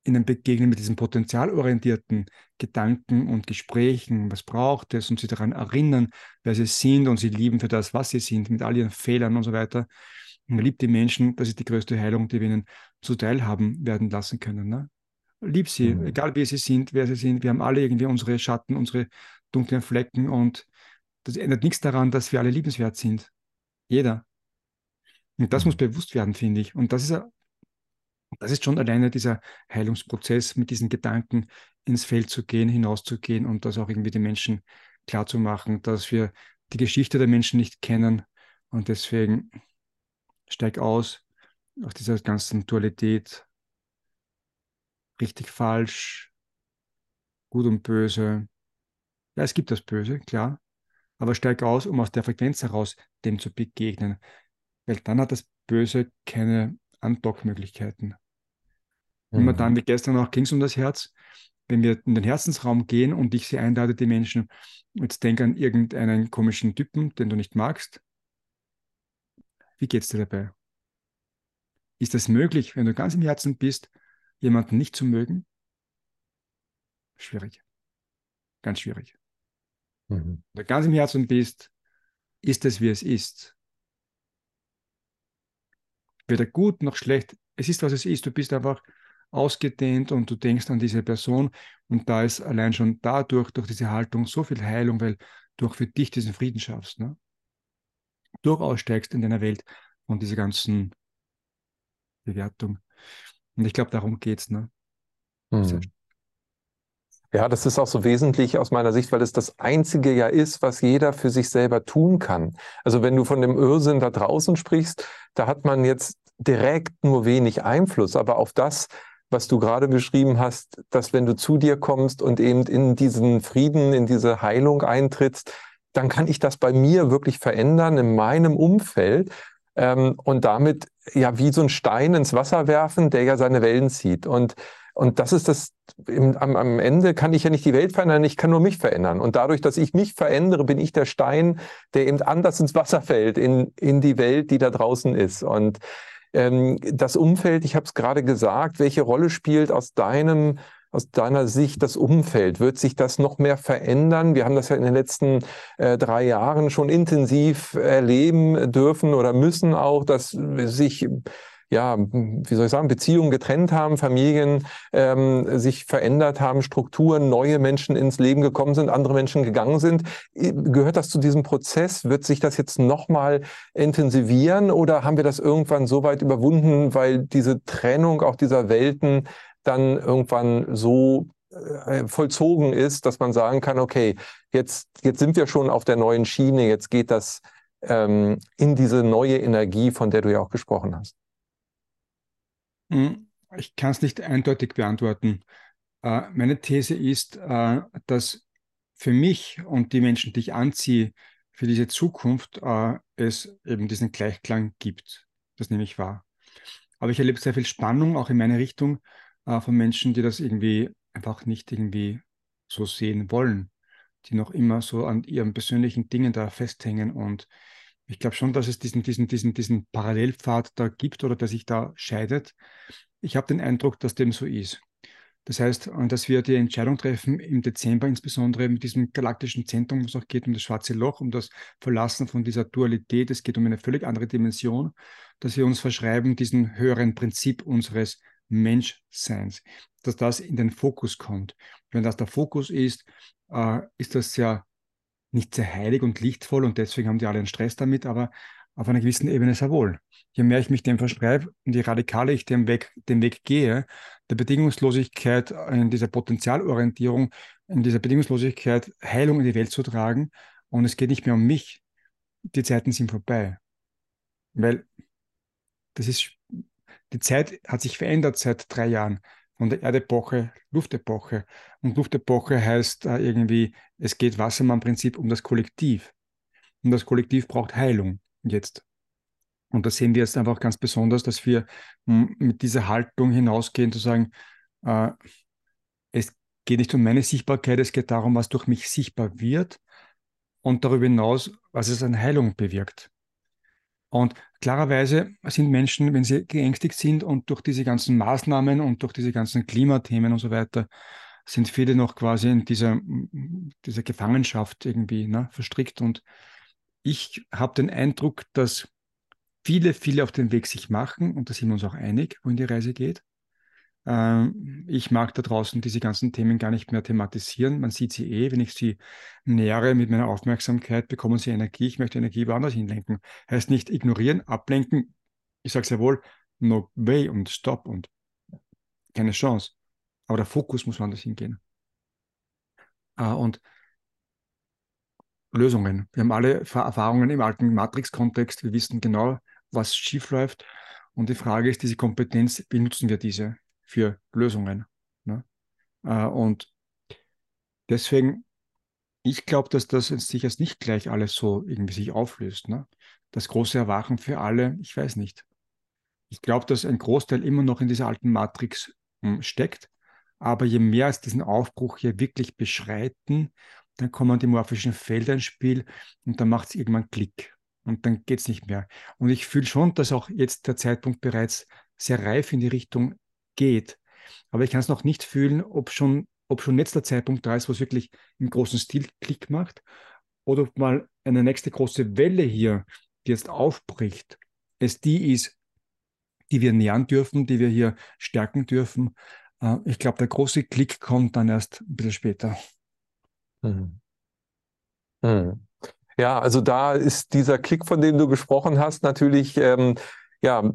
ihnen begegnen mit diesen potenzialorientierten Gedanken und Gesprächen, was braucht es und sie daran erinnern, wer sie sind und sie lieben für das, was sie sind, mit all ihren Fehlern und so weiter. Und liebt die Menschen, das ist die größte Heilung, die wir ihnen zuteil haben werden lassen können. Ne? Lieb sie, mhm. egal wie sie sind, wer sie sind. Wir haben alle irgendwie unsere Schatten, unsere dunklen Flecken und das ändert nichts daran, dass wir alle liebenswert sind. Jeder. Und das mhm. muss bewusst werden, finde ich. Und das ist, das ist schon alleine dieser Heilungsprozess, mit diesen Gedanken ins Feld zu gehen, hinauszugehen und das auch irgendwie den Menschen klarzumachen, dass wir die Geschichte der Menschen nicht kennen und deswegen steig aus aus dieser ganzen Dualität, richtig, falsch, gut und böse, ja, es gibt das Böse, klar, aber steig aus, um aus der Frequenz heraus dem zu begegnen, weil dann hat das Böse keine Andockmöglichkeiten. Mhm. Immer dann, wie gestern auch, ging es um das Herz. Wenn wir in den Herzensraum gehen und ich sie einlade, die Menschen, jetzt denk an irgendeinen komischen Typen, den du nicht magst, wie geht es dir dabei? Ist es möglich, wenn du ganz im Herzen bist, jemanden nicht zu mögen? Schwierig. Ganz schwierig. Mhm. Ganz im Herzen bist, ist es, wie es ist. Weder gut noch schlecht. Es ist, was es ist. Du bist einfach ausgedehnt und du denkst an diese Person und da ist allein schon dadurch, durch diese Haltung so viel Heilung, weil du auch für dich diesen Frieden schaffst. Ne? Durchaus steigst in deiner Welt von dieser ganzen Bewertung. Und ich glaube, darum geht es. Ne? Mhm. Ja, das ist auch so wesentlich aus meiner Sicht, weil es das einzige ja ist, was jeder für sich selber tun kann. Also wenn du von dem Irrsinn da draußen sprichst, da hat man jetzt direkt nur wenig Einfluss, aber auf das, was du gerade beschrieben hast, dass wenn du zu dir kommst und eben in diesen Frieden, in diese Heilung eintrittst, dann kann ich das bei mir wirklich verändern in meinem Umfeld ähm, und damit ja wie so ein Stein ins Wasser werfen, der ja seine Wellen zieht. Und und das ist das, im, am, am Ende kann ich ja nicht die Welt verändern, ich kann nur mich verändern. Und dadurch, dass ich mich verändere, bin ich der Stein, der eben anders ins Wasser fällt, in, in die Welt, die da draußen ist. Und ähm, das Umfeld, ich habe es gerade gesagt, welche Rolle spielt aus deinem aus deiner Sicht das Umfeld? Wird sich das noch mehr verändern? Wir haben das ja in den letzten äh, drei Jahren schon intensiv erleben dürfen oder müssen auch, dass sich ja, wie soll ich sagen, Beziehungen getrennt haben, Familien ähm, sich verändert haben, Strukturen, neue Menschen ins Leben gekommen sind, andere Menschen gegangen sind. Gehört das zu diesem Prozess? Wird sich das jetzt nochmal intensivieren oder haben wir das irgendwann so weit überwunden, weil diese Trennung auch dieser Welten dann irgendwann so äh, vollzogen ist, dass man sagen kann, okay, jetzt, jetzt sind wir schon auf der neuen Schiene, jetzt geht das ähm, in diese neue Energie, von der du ja auch gesprochen hast. Hm, ich kann es nicht eindeutig beantworten. Äh, meine These ist, äh, dass für mich und die Menschen, die ich anziehe, für diese Zukunft es eben diesen Gleichklang gibt. Das nehme ich wahr. Aber ich erlebe sehr viel Spannung auch in meine Richtung von Menschen, die das irgendwie einfach nicht irgendwie so sehen wollen, die noch immer so an ihren persönlichen Dingen da festhängen und ich glaube schon, dass es diesen, diesen, diesen, diesen Parallelpfad da gibt oder der sich da scheidet. Ich habe den Eindruck, dass dem so ist. Das heißt, dass wir die Entscheidung treffen, im Dezember insbesondere mit diesem galaktischen Zentrum, wo es auch geht um das schwarze Loch, um das Verlassen von dieser Dualität, es geht um eine völlig andere Dimension, dass wir uns verschreiben, diesen höheren Prinzip unseres Menschseins, dass das in den Fokus kommt. Wenn das der Fokus ist, äh, ist das ja nicht sehr heilig und lichtvoll und deswegen haben die alle einen Stress damit, aber auf einer gewissen Ebene sehr wohl. Je mehr ich mich dem verschreibe und je radikaler ich den Weg, den Weg gehe, der Bedingungslosigkeit, in dieser Potenzialorientierung, in dieser Bedingungslosigkeit Heilung in die Welt zu tragen und es geht nicht mehr um mich, die Zeiten sind vorbei. Weil das ist, die Zeit hat sich verändert seit drei Jahren von der Erdepoche, Luftepoche. Und Luftepoche heißt äh, irgendwie, es geht Wassermann-Prinzip um das Kollektiv. Und das Kollektiv braucht Heilung jetzt. Und da sehen wir jetzt einfach ganz besonders, dass wir hm, mit dieser Haltung hinausgehen, zu sagen, äh, es geht nicht um meine Sichtbarkeit, es geht darum, was durch mich sichtbar wird und darüber hinaus, was es an Heilung bewirkt. Und klarerweise sind Menschen, wenn sie geängstigt sind und durch diese ganzen Maßnahmen und durch diese ganzen Klimathemen und so weiter, sind viele noch quasi in dieser, dieser Gefangenschaft irgendwie ne, verstrickt. Und ich habe den Eindruck, dass viele, viele auf den Weg sich machen, und da sind wir uns auch einig, wohin die Reise geht. Ähm, ich mag da draußen diese ganzen Themen gar nicht mehr thematisieren. Man sieht sie eh, wenn ich sie nähere mit meiner Aufmerksamkeit, bekommen sie Energie. Ich möchte Energie woanders hinlenken. Heißt nicht ignorieren, ablenken. Ich sage sehr wohl, no way und stop und keine Chance. Aber der Fokus muss woanders hingehen. Ah, und Lösungen. Wir haben alle Erfahrungen im alten Matrix-Kontext. Wir wissen genau, was schief läuft. Und die Frage ist, diese Kompetenz, wie nutzen wir diese? Für Lösungen. Ne? Äh, und deswegen, ich glaube, dass das sich jetzt nicht gleich alles so irgendwie sich auflöst. Ne? Das große Erwachen für alle, ich weiß nicht. Ich glaube, dass ein Großteil immer noch in dieser alten Matrix hm, steckt. Aber je mehr als diesen Aufbruch hier wirklich beschreiten, dann kommen die morphischen Felder ins Spiel und dann macht es irgendwann Klick. Und dann geht es nicht mehr. Und ich fühle schon, dass auch jetzt der Zeitpunkt bereits sehr reif in die Richtung geht. Aber ich kann es noch nicht fühlen, ob schon, ob schon jetzt der Zeitpunkt da ist, wo es wirklich im großen Stil Klick macht oder ob mal eine nächste große Welle hier, die jetzt aufbricht, es die ist, die wir nähern dürfen, die wir hier stärken dürfen. Äh, ich glaube, der große Klick kommt dann erst ein bisschen später. Mhm. Mhm. Ja, also da ist dieser Klick, von dem du gesprochen hast, natürlich ähm, ja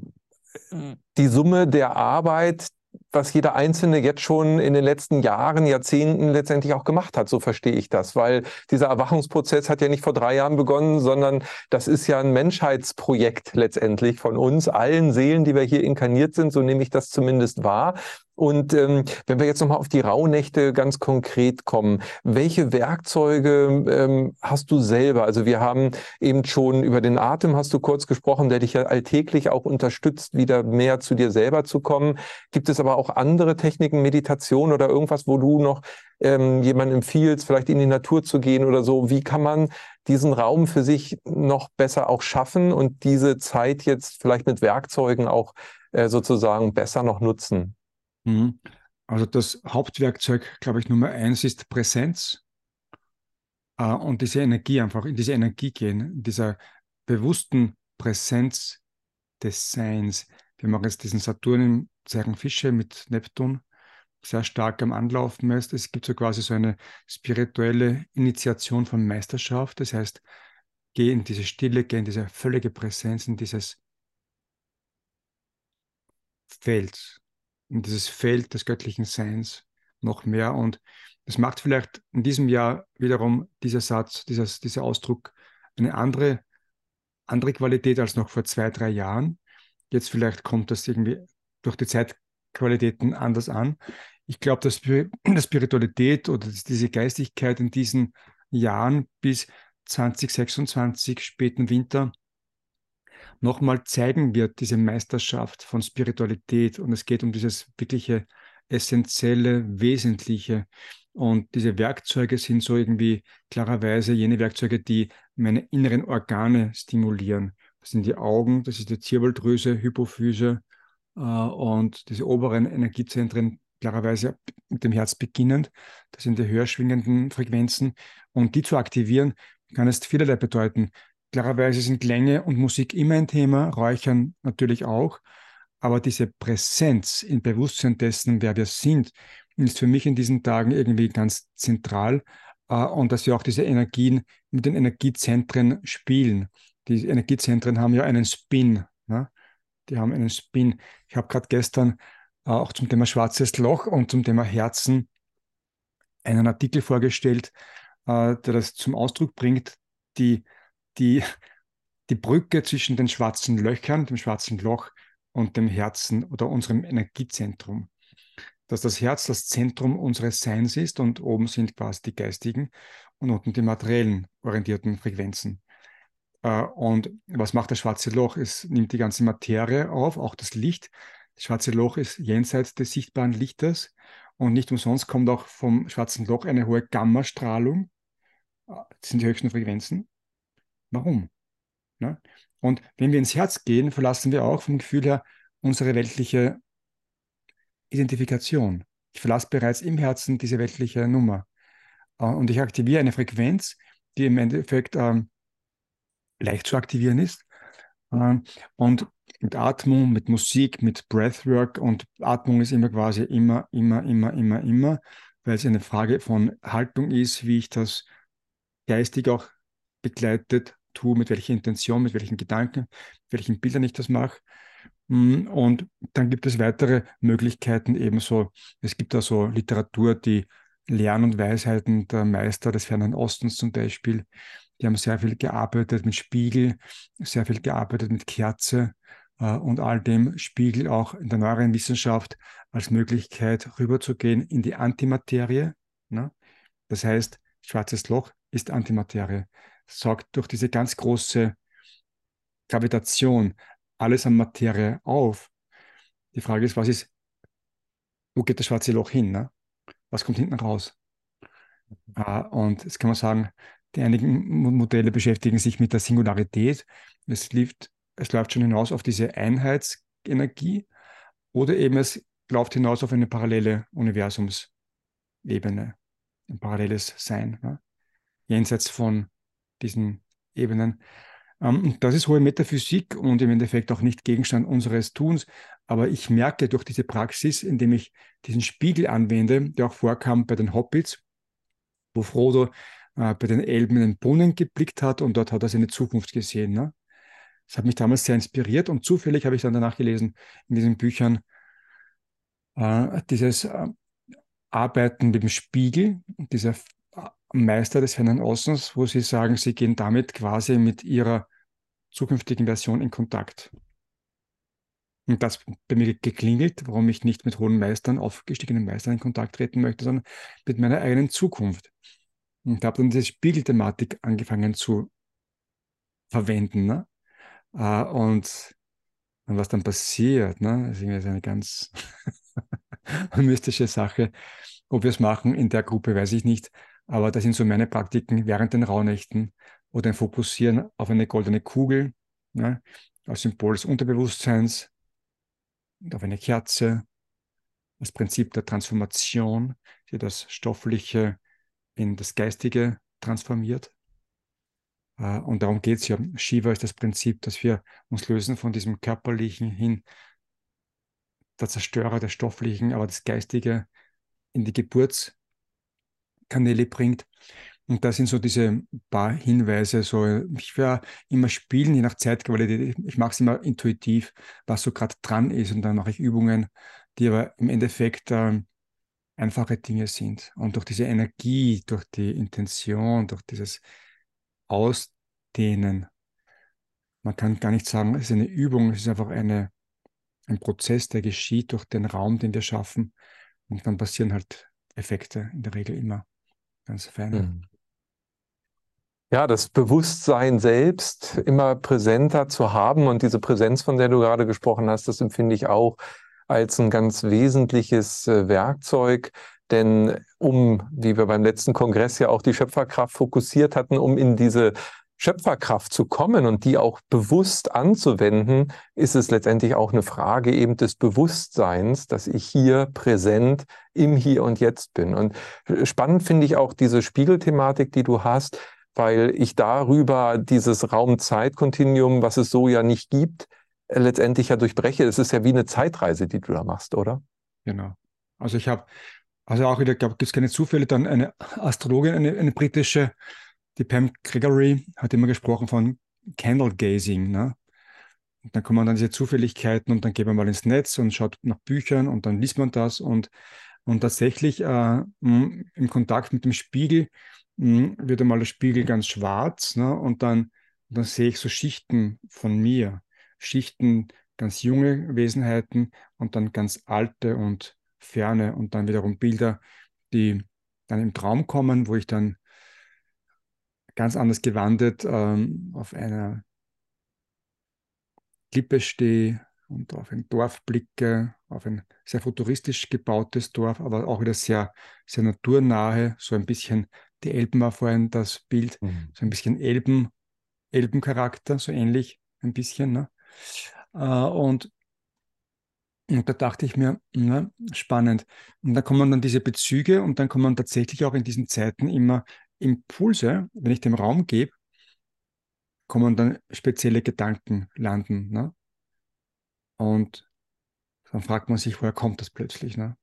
die Summe der Arbeit, was jeder Einzelne jetzt schon in den letzten Jahren, Jahrzehnten letztendlich auch gemacht hat. So verstehe ich das, weil dieser Erwachungsprozess hat ja nicht vor drei Jahren begonnen, sondern das ist ja ein Menschheitsprojekt letztendlich von uns, allen Seelen, die wir hier inkarniert sind. So nehme ich das zumindest wahr. Und ähm, wenn wir jetzt nochmal auf die Rauhnächte ganz konkret kommen, welche Werkzeuge ähm, hast du selber? Also wir haben eben schon über den Atem hast du kurz gesprochen, der dich ja alltäglich auch unterstützt, wieder mehr zu dir selber zu kommen. Gibt es aber auch andere Techniken, Meditation oder irgendwas, wo du noch ähm, jemand empfiehlst, vielleicht in die Natur zu gehen oder so? Wie kann man diesen Raum für sich noch besser auch schaffen und diese Zeit jetzt vielleicht mit Werkzeugen auch äh, sozusagen besser noch nutzen? Mhm. Also das Hauptwerkzeug, glaube ich, Nummer eins ist Präsenz äh, und diese Energie einfach, in diese Energie gehen, in dieser bewussten Präsenz des Seins. Wir machen jetzt diesen Saturn im Zeichen Fische mit Neptun sehr stark am Anlaufen ist. Es gibt so quasi so eine spirituelle Initiation von Meisterschaft. Das heißt, geh in diese Stille, geh in diese völlige Präsenz, in dieses Feld, in dieses Feld des göttlichen Seins noch mehr. Und es macht vielleicht in diesem Jahr wiederum dieser Satz, dieses, dieser Ausdruck eine andere, andere Qualität als noch vor zwei, drei Jahren. Jetzt vielleicht kommt das irgendwie durch die Zeitqualitäten anders an. Ich glaube, dass [clears throat] die Spiritualität oder diese Geistigkeit in diesen Jahren bis 2026, späten Winter, nochmal zeigen wird, diese Meisterschaft von Spiritualität. Und es geht um dieses wirkliche essentielle, wesentliche. Und diese Werkzeuge sind so irgendwie klarerweise jene Werkzeuge, die meine inneren Organe stimulieren. Das sind die Augen, das ist die Zirbeldrüse, Hypophyse äh, und diese oberen Energiezentren, klarerweise mit dem Herz beginnend. Das sind die höher schwingenden Frequenzen. Und die zu aktivieren, kann es vielerlei bedeuten. Klarerweise sind Klänge und Musik immer ein Thema, Räuchern natürlich auch. Aber diese Präsenz im Bewusstsein dessen, wer wir sind, ist für mich in diesen Tagen irgendwie ganz zentral. Äh, und dass wir auch diese Energien mit den Energiezentren spielen. Die Energiezentren haben ja einen Spin. Ne? Die haben einen Spin. Ich habe gerade gestern äh, auch zum Thema schwarzes Loch und zum Thema Herzen einen Artikel vorgestellt, äh, der das zum Ausdruck bringt, die die, die Brücke zwischen den schwarzen Löchern, dem schwarzen Loch und dem Herzen oder unserem Energiezentrum. Dass das Herz das Zentrum unseres Seins ist und oben sind quasi die geistigen und unten die materiellen orientierten Frequenzen. Äh, und was macht das schwarze Loch? Es nimmt die ganze Materie auf, auch das Licht. Das schwarze Loch ist jenseits des sichtbaren Lichtes und nicht umsonst kommt auch vom schwarzen Loch eine hohe Gammastrahlung. Äh, das sind die höchsten Frequenzen. Warum? Ne? Und wenn wir ins Herz gehen, verlassen wir auch vom Gefühl her unsere weltliche Identifikation. Ich verlasse bereits im Herzen diese weltliche Nummer. Äh, und ich aktiviere eine Frequenz, die im Endeffekt ähm, leicht zu aktivieren ist. Ähm, und mit Atmung, mit Musik, mit Breathwork und Atmung ist immer quasi immer, immer, immer, immer, immer, weil es eine Frage von Haltung ist, wie ich das geistig auch begleitet tue, mit welcher Intention, mit welchen Gedanken, mit welchen Bildern ich das mache. Mm, und dann gibt es weitere Möglichkeiten, ebenso. Es gibt da so Literatur, die Lern- und Weisheiten der Meister des Fernen Ostens zum Beispiel. Die haben sehr viel gearbeitet mit Spiegel, sehr viel gearbeitet mit Kerze äh, und all dem Spiegel auch in der neueren Wissenschaft als Möglichkeit rüberzugehen in die Antimaterie. Ne? Das heißt, schwarzes Loch ist Antimaterie sorgt durch diese ganz große Gravitation alles an Materie auf. Die Frage ist, was ist, wo geht das schwarze Loch hin? Ne? Was kommt hinten raus? Uh, und jetzt kann man sagen, die einigen Modelle beschäftigen sich mit der Singularität. Es, lief, es läuft schon hinaus auf diese Einheitsenergie oder eben es läuft hinaus auf eine parallele Universumsebene, ein paralleles Sein, ne? jenseits von diesen Ebenen. Ähm, das ist hohe Metaphysik und im Endeffekt auch nicht Gegenstand unseres Tuns. Aber ich merke durch diese Praxis, indem ich diesen Spiegel anwende, der auch vorkam bei den Hobbits, wo Frodo äh, bei den Elben in den Brunnen geblickt hat und dort hat er seine Zukunft gesehen. Ne? Das hat mich damals sehr inspiriert und zufällig habe ich dann danach gelesen in diesen Büchern, äh, dieses äh, Arbeiten mit dem Spiegel, dieser Meister des fernen Außens, wo Sie sagen, Sie gehen damit quasi mit Ihrer zukünftigen Version in Kontakt. Und das bei mir geklingelt, warum ich nicht mit hohen Meistern, aufgestiegenen Meistern in Kontakt treten möchte, sondern mit meiner eigenen Zukunft. Und habe dann diese Spiegelthematik angefangen zu verwenden. Ne? Äh, und, und was dann passiert, ne? das ist eine ganz [laughs] mystische Sache. Ob wir es machen in der Gruppe, weiß ich nicht. Aber das sind so meine Praktiken während den Rauhnächten oder ein Fokussieren auf eine goldene Kugel ne? als Symbol des Unterbewusstseins und auf eine Kerze, das Prinzip der Transformation, die das Stoffliche in das Geistige transformiert. Äh, und darum geht es ja. Shiva ist das Prinzip, dass wir uns lösen von diesem Körperlichen hin, der Zerstörer des Stofflichen, aber das Geistige in die Geburtskanäle bringt. Und das sind so diese paar Hinweise. So, ich werde immer spielen, je nach Zeitqualität. Ich mache es immer intuitiv, was so gerade dran ist. Und dann mache ich Übungen, die aber im Endeffekt äh, einfache Dinge sind. Und durch diese Energie, durch die Intention, durch dieses Ausdehnen, man kann gar nicht sagen, es ist eine Übung, es ist einfach eine, ein Prozess, der geschieht durch den Raum, den wir schaffen. Und dann passieren halt Effekte in der Regel immer ganz feine. Mhm. Ja, das Bewusstsein selbst immer präsenter zu haben und diese Präsenz, von der du gerade gesprochen hast, das empfinde ich auch als ein ganz wesentliches äh, Werkzeug. Denn um, wie wir beim letzten Kongress ja auch die Schöpferkraft fokussiert hatten, um in diese Schöpferkraft zu kommen und die auch bewusst anzuwenden, ist es letztendlich auch eine Frage eben des Bewusstseins, dass ich hier präsent im Hier und Jetzt bin. Und äh, spannend finde ich auch diese Spiegelthematik, die du hast, weil ich darüber dieses Raum-Zeit-Kontinuum, was es so ja nicht gibt, äh, letztendlich ja durchbreche. Es ist ja wie eine Zeitreise, die du da machst, oder? Genau. Also ich habe, also auch wieder, glaube gibt es keine Zufälle, dann eine Astrologin, eine, eine britische, die Pam Gregory hat immer gesprochen von Candle Gazing. Ne? Und dann kommen dann diese Zufälligkeiten und dann geht man mal ins Netz und schaut nach Büchern und dann liest man das und, und tatsächlich äh, im Kontakt mit dem Spiegel mh, wird einmal der Spiegel ganz schwarz ne? und dann, dann sehe ich so Schichten von mir, Schichten ganz junge Wesenheiten und dann ganz alte und ferne und dann wiederum Bilder, die dann im Traum kommen, wo ich dann ganz anders gewandet ähm, auf einer Klippe stehe und auf ein Dorf blicke, auf ein sehr futuristisch gebautes Dorf, aber auch wieder sehr, sehr naturnahe, so ein bisschen, die Elben war vorhin das Bild, mhm. so ein bisschen Elben, Elbencharakter, so ähnlich ein bisschen. Ne? Äh, und, und da dachte ich mir, na, spannend. Und dann kommen dann diese Bezüge und dann kommen tatsächlich auch in diesen Zeiten immer Impulse, wenn ich dem Raum gebe, kommen dann spezielle Gedanken landen. Ne? Und dann fragt man sich, woher kommt das plötzlich? Ne?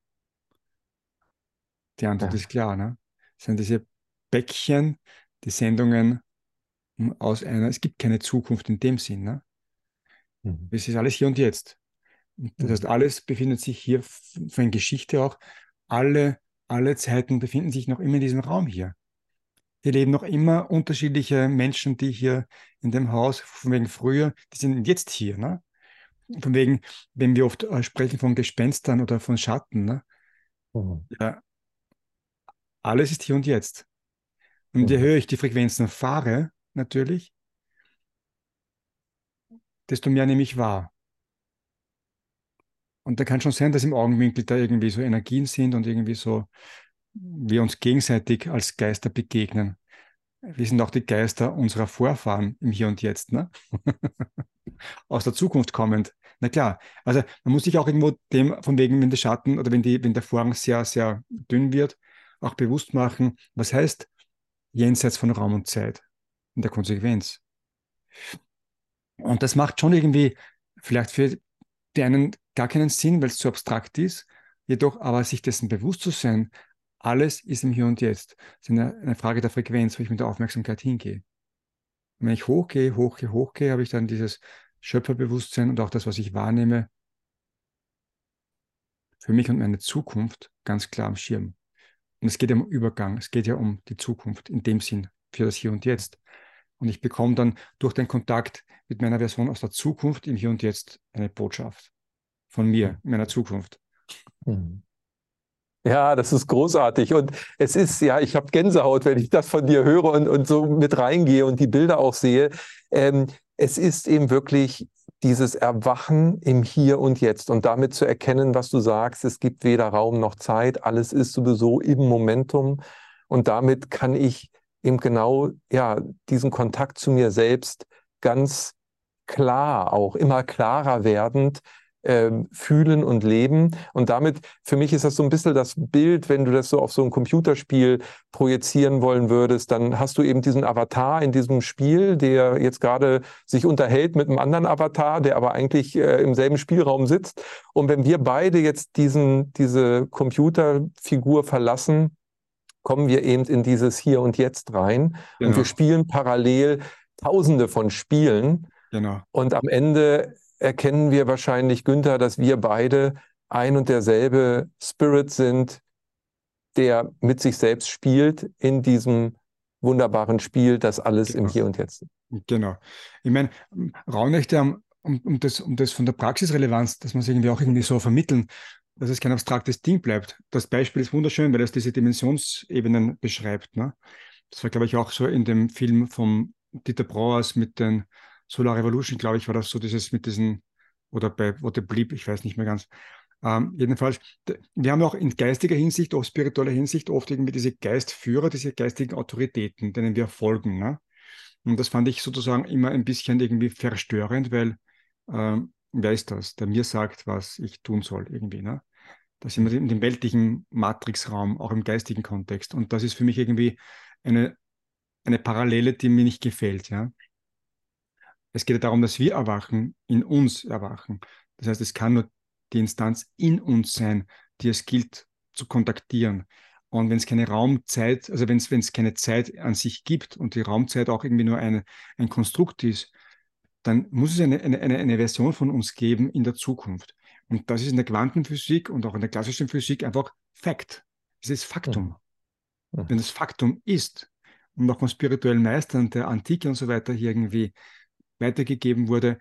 Die Antwort ja. ist klar. Ne? Das sind diese Bäckchen, die Sendungen aus einer, es gibt keine Zukunft in dem Sinn. Ne? Mhm. Es ist alles hier und jetzt. Das heißt, mhm. alles befindet sich hier für eine Geschichte auch. Alle, alle Zeiten befinden sich noch immer in diesem Raum hier. Hier leben noch immer unterschiedliche Menschen, die hier in dem Haus, von wegen früher, die sind jetzt hier. Ne? Von wegen, wenn wir oft äh, sprechen von Gespenstern oder von Schatten, ne? Mhm. ja, alles ist hier und jetzt. Und mhm. je höher ich die Frequenzen fahre, natürlich, desto mehr nehme ich wahr. Und da kann schon sein, dass im Augenwinkel da irgendwie so Energien sind und irgendwie so wir uns gegenseitig als Geister begegnen. Wir sind auch die Geister unserer Vorfahren im Hier und Jetzt, ne? [laughs] Aus der Zukunft kommend. Na klar, also man muss sich auch irgendwo dem, von wegen, wenn der Schatten oder wenn, die, wenn der Vorhang sehr, sehr dünn wird, auch bewusst machen, was heißt jenseits von Raum und Zeit in der Konsequenz. Und das macht schon irgendwie vielleicht für die einen gar keinen Sinn, weil es zu abstrakt ist. Jedoch aber sich dessen bewusst zu sein, alles ist im Hier und Jetzt. Es ist eine, eine Frage der Frequenz, wo ich mit der Aufmerksamkeit hingehe. Und wenn ich hochgehe, hochgehe, hochgehe, habe ich dann dieses Schöpferbewusstsein und auch das, was ich wahrnehme, für mich und meine Zukunft ganz klar am Schirm. Und es geht ja um Übergang, es geht ja um die Zukunft in dem Sinn, für das Hier und Jetzt. Und ich bekomme dann durch den Kontakt mit meiner Version aus der Zukunft im Hier und Jetzt eine Botschaft von mir, in meiner Zukunft. Mhm. Ja, das ist großartig. Und es ist, ja, ich habe Gänsehaut, wenn ich das von dir höre und, und so mit reingehe und die Bilder auch sehe. Ähm, es ist eben wirklich dieses Erwachen im Hier und Jetzt und damit zu erkennen, was du sagst, es gibt weder Raum noch Zeit, alles ist sowieso im Momentum. Und damit kann ich eben genau, ja, diesen Kontakt zu mir selbst ganz klar, auch immer klarer werdend, äh, fühlen und leben. Und damit, für mich ist das so ein bisschen das Bild, wenn du das so auf so ein Computerspiel projizieren wollen würdest, dann hast du eben diesen Avatar in diesem Spiel, der jetzt gerade sich unterhält mit einem anderen Avatar, der aber eigentlich äh, im selben Spielraum sitzt. Und wenn wir beide jetzt diesen, diese Computerfigur verlassen, kommen wir eben in dieses Hier und Jetzt rein. Genau. Und wir spielen parallel Tausende von Spielen. Genau. Und am Ende erkennen wir wahrscheinlich, Günther, dass wir beide ein und derselbe Spirit sind, der mit sich selbst spielt in diesem wunderbaren Spiel, das alles genau. im Hier und Jetzt. Genau. Ich meine, Raunächte haben, um, um, das, um das von der Praxisrelevanz, dass man es irgendwie auch irgendwie so vermitteln, dass es kein abstraktes Ding bleibt. Das Beispiel ist wunderschön, weil es diese Dimensionsebenen beschreibt. Ne? Das war, glaube ich, auch so in dem Film von Dieter Brauers mit den Solar Revolution, glaube ich, war das so dieses mit diesen, oder bei What Blieb, ich weiß nicht mehr ganz. Ähm, jedenfalls, wir haben auch in geistiger Hinsicht, auch spiritueller Hinsicht, oft irgendwie diese Geistführer, diese geistigen Autoritäten, denen wir folgen. Ne? Und das fand ich sozusagen immer ein bisschen irgendwie verstörend, weil ähm, wer ist das, der mir sagt, was ich tun soll, irgendwie. Ne? Das sind wir in dem weltlichen Matrixraum, auch im geistigen Kontext. Und das ist für mich irgendwie eine, eine Parallele, die mir nicht gefällt. Ja? Es geht darum, dass wir erwachen, in uns erwachen. Das heißt, es kann nur die Instanz in uns sein, die es gilt zu kontaktieren. Und wenn es keine Raumzeit, also wenn es keine Zeit an sich gibt und die Raumzeit auch irgendwie nur eine, ein Konstrukt ist, dann muss es eine, eine, eine Version von uns geben in der Zukunft. Und das ist in der Quantenphysik und auch in der klassischen Physik einfach Fakt. Es ist Faktum. Ja. Ja. Wenn das Faktum ist und auch von spirituellen Meistern der Antike und so weiter hier irgendwie weitergegeben wurde,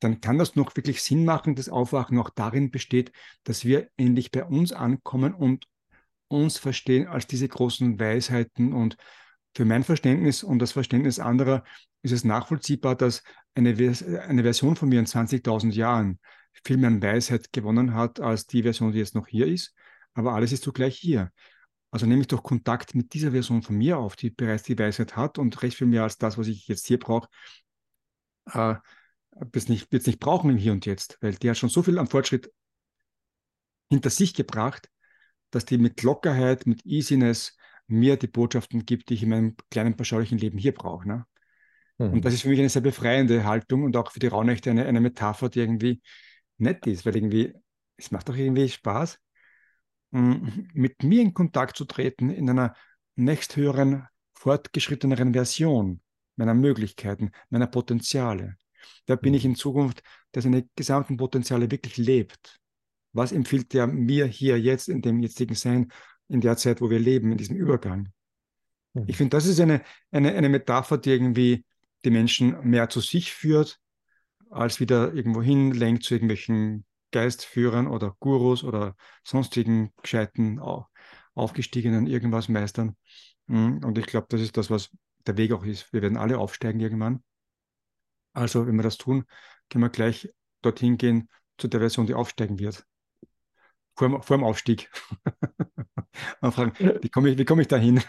dann kann das noch wirklich Sinn machen. Das Aufwachen auch darin besteht, dass wir endlich bei uns ankommen und uns verstehen als diese großen Weisheiten. Und für mein Verständnis und das Verständnis anderer ist es nachvollziehbar, dass eine, eine Version von mir in 20.000 Jahren viel mehr an Weisheit gewonnen hat als die Version, die jetzt noch hier ist. Aber alles ist zugleich hier. Also nehme ich doch Kontakt mit dieser Version von mir auf, die bereits die Weisheit hat und recht viel mehr als das, was ich jetzt hier brauche, äh, wird es nicht, nicht brauchen im Hier und Jetzt, weil die hat schon so viel am Fortschritt hinter sich gebracht, dass die mit Lockerheit, mit Easiness mir die Botschaften gibt, die ich in meinem kleinen, beschaulichen Leben hier brauche. Ne? Mhm. Und das ist für mich eine sehr befreiende Haltung und auch für die Raunächte eine, eine Metapher, die irgendwie nett ist, weil irgendwie, es macht doch irgendwie Spaß, mit mir in Kontakt zu treten in einer nächsthöheren, fortgeschritteneren Version meiner Möglichkeiten, meiner Potenziale. Da bin ich mhm. in Zukunft, der seine gesamten Potenziale wirklich lebt. Was empfiehlt der mir hier jetzt in dem jetzigen Sein, in der Zeit, wo wir leben, in diesem Übergang? Mhm. Ich finde, das ist eine, eine, eine Metapher, die irgendwie die Menschen mehr zu sich führt, als wieder irgendwo hinlenkt zu irgendwelchen Geistführern oder Gurus oder sonstigen gescheiten, aufgestiegenen irgendwas Meistern. Mhm. Und ich glaube, das ist das, was der Weg auch ist. Wir werden alle aufsteigen irgendwann. Also, wenn wir das tun, können wir gleich dorthin gehen zu der Version, die aufsteigen wird. Vor, vor dem Aufstieg. [laughs] und fragen, wie komme ich, wie komme ich da hin?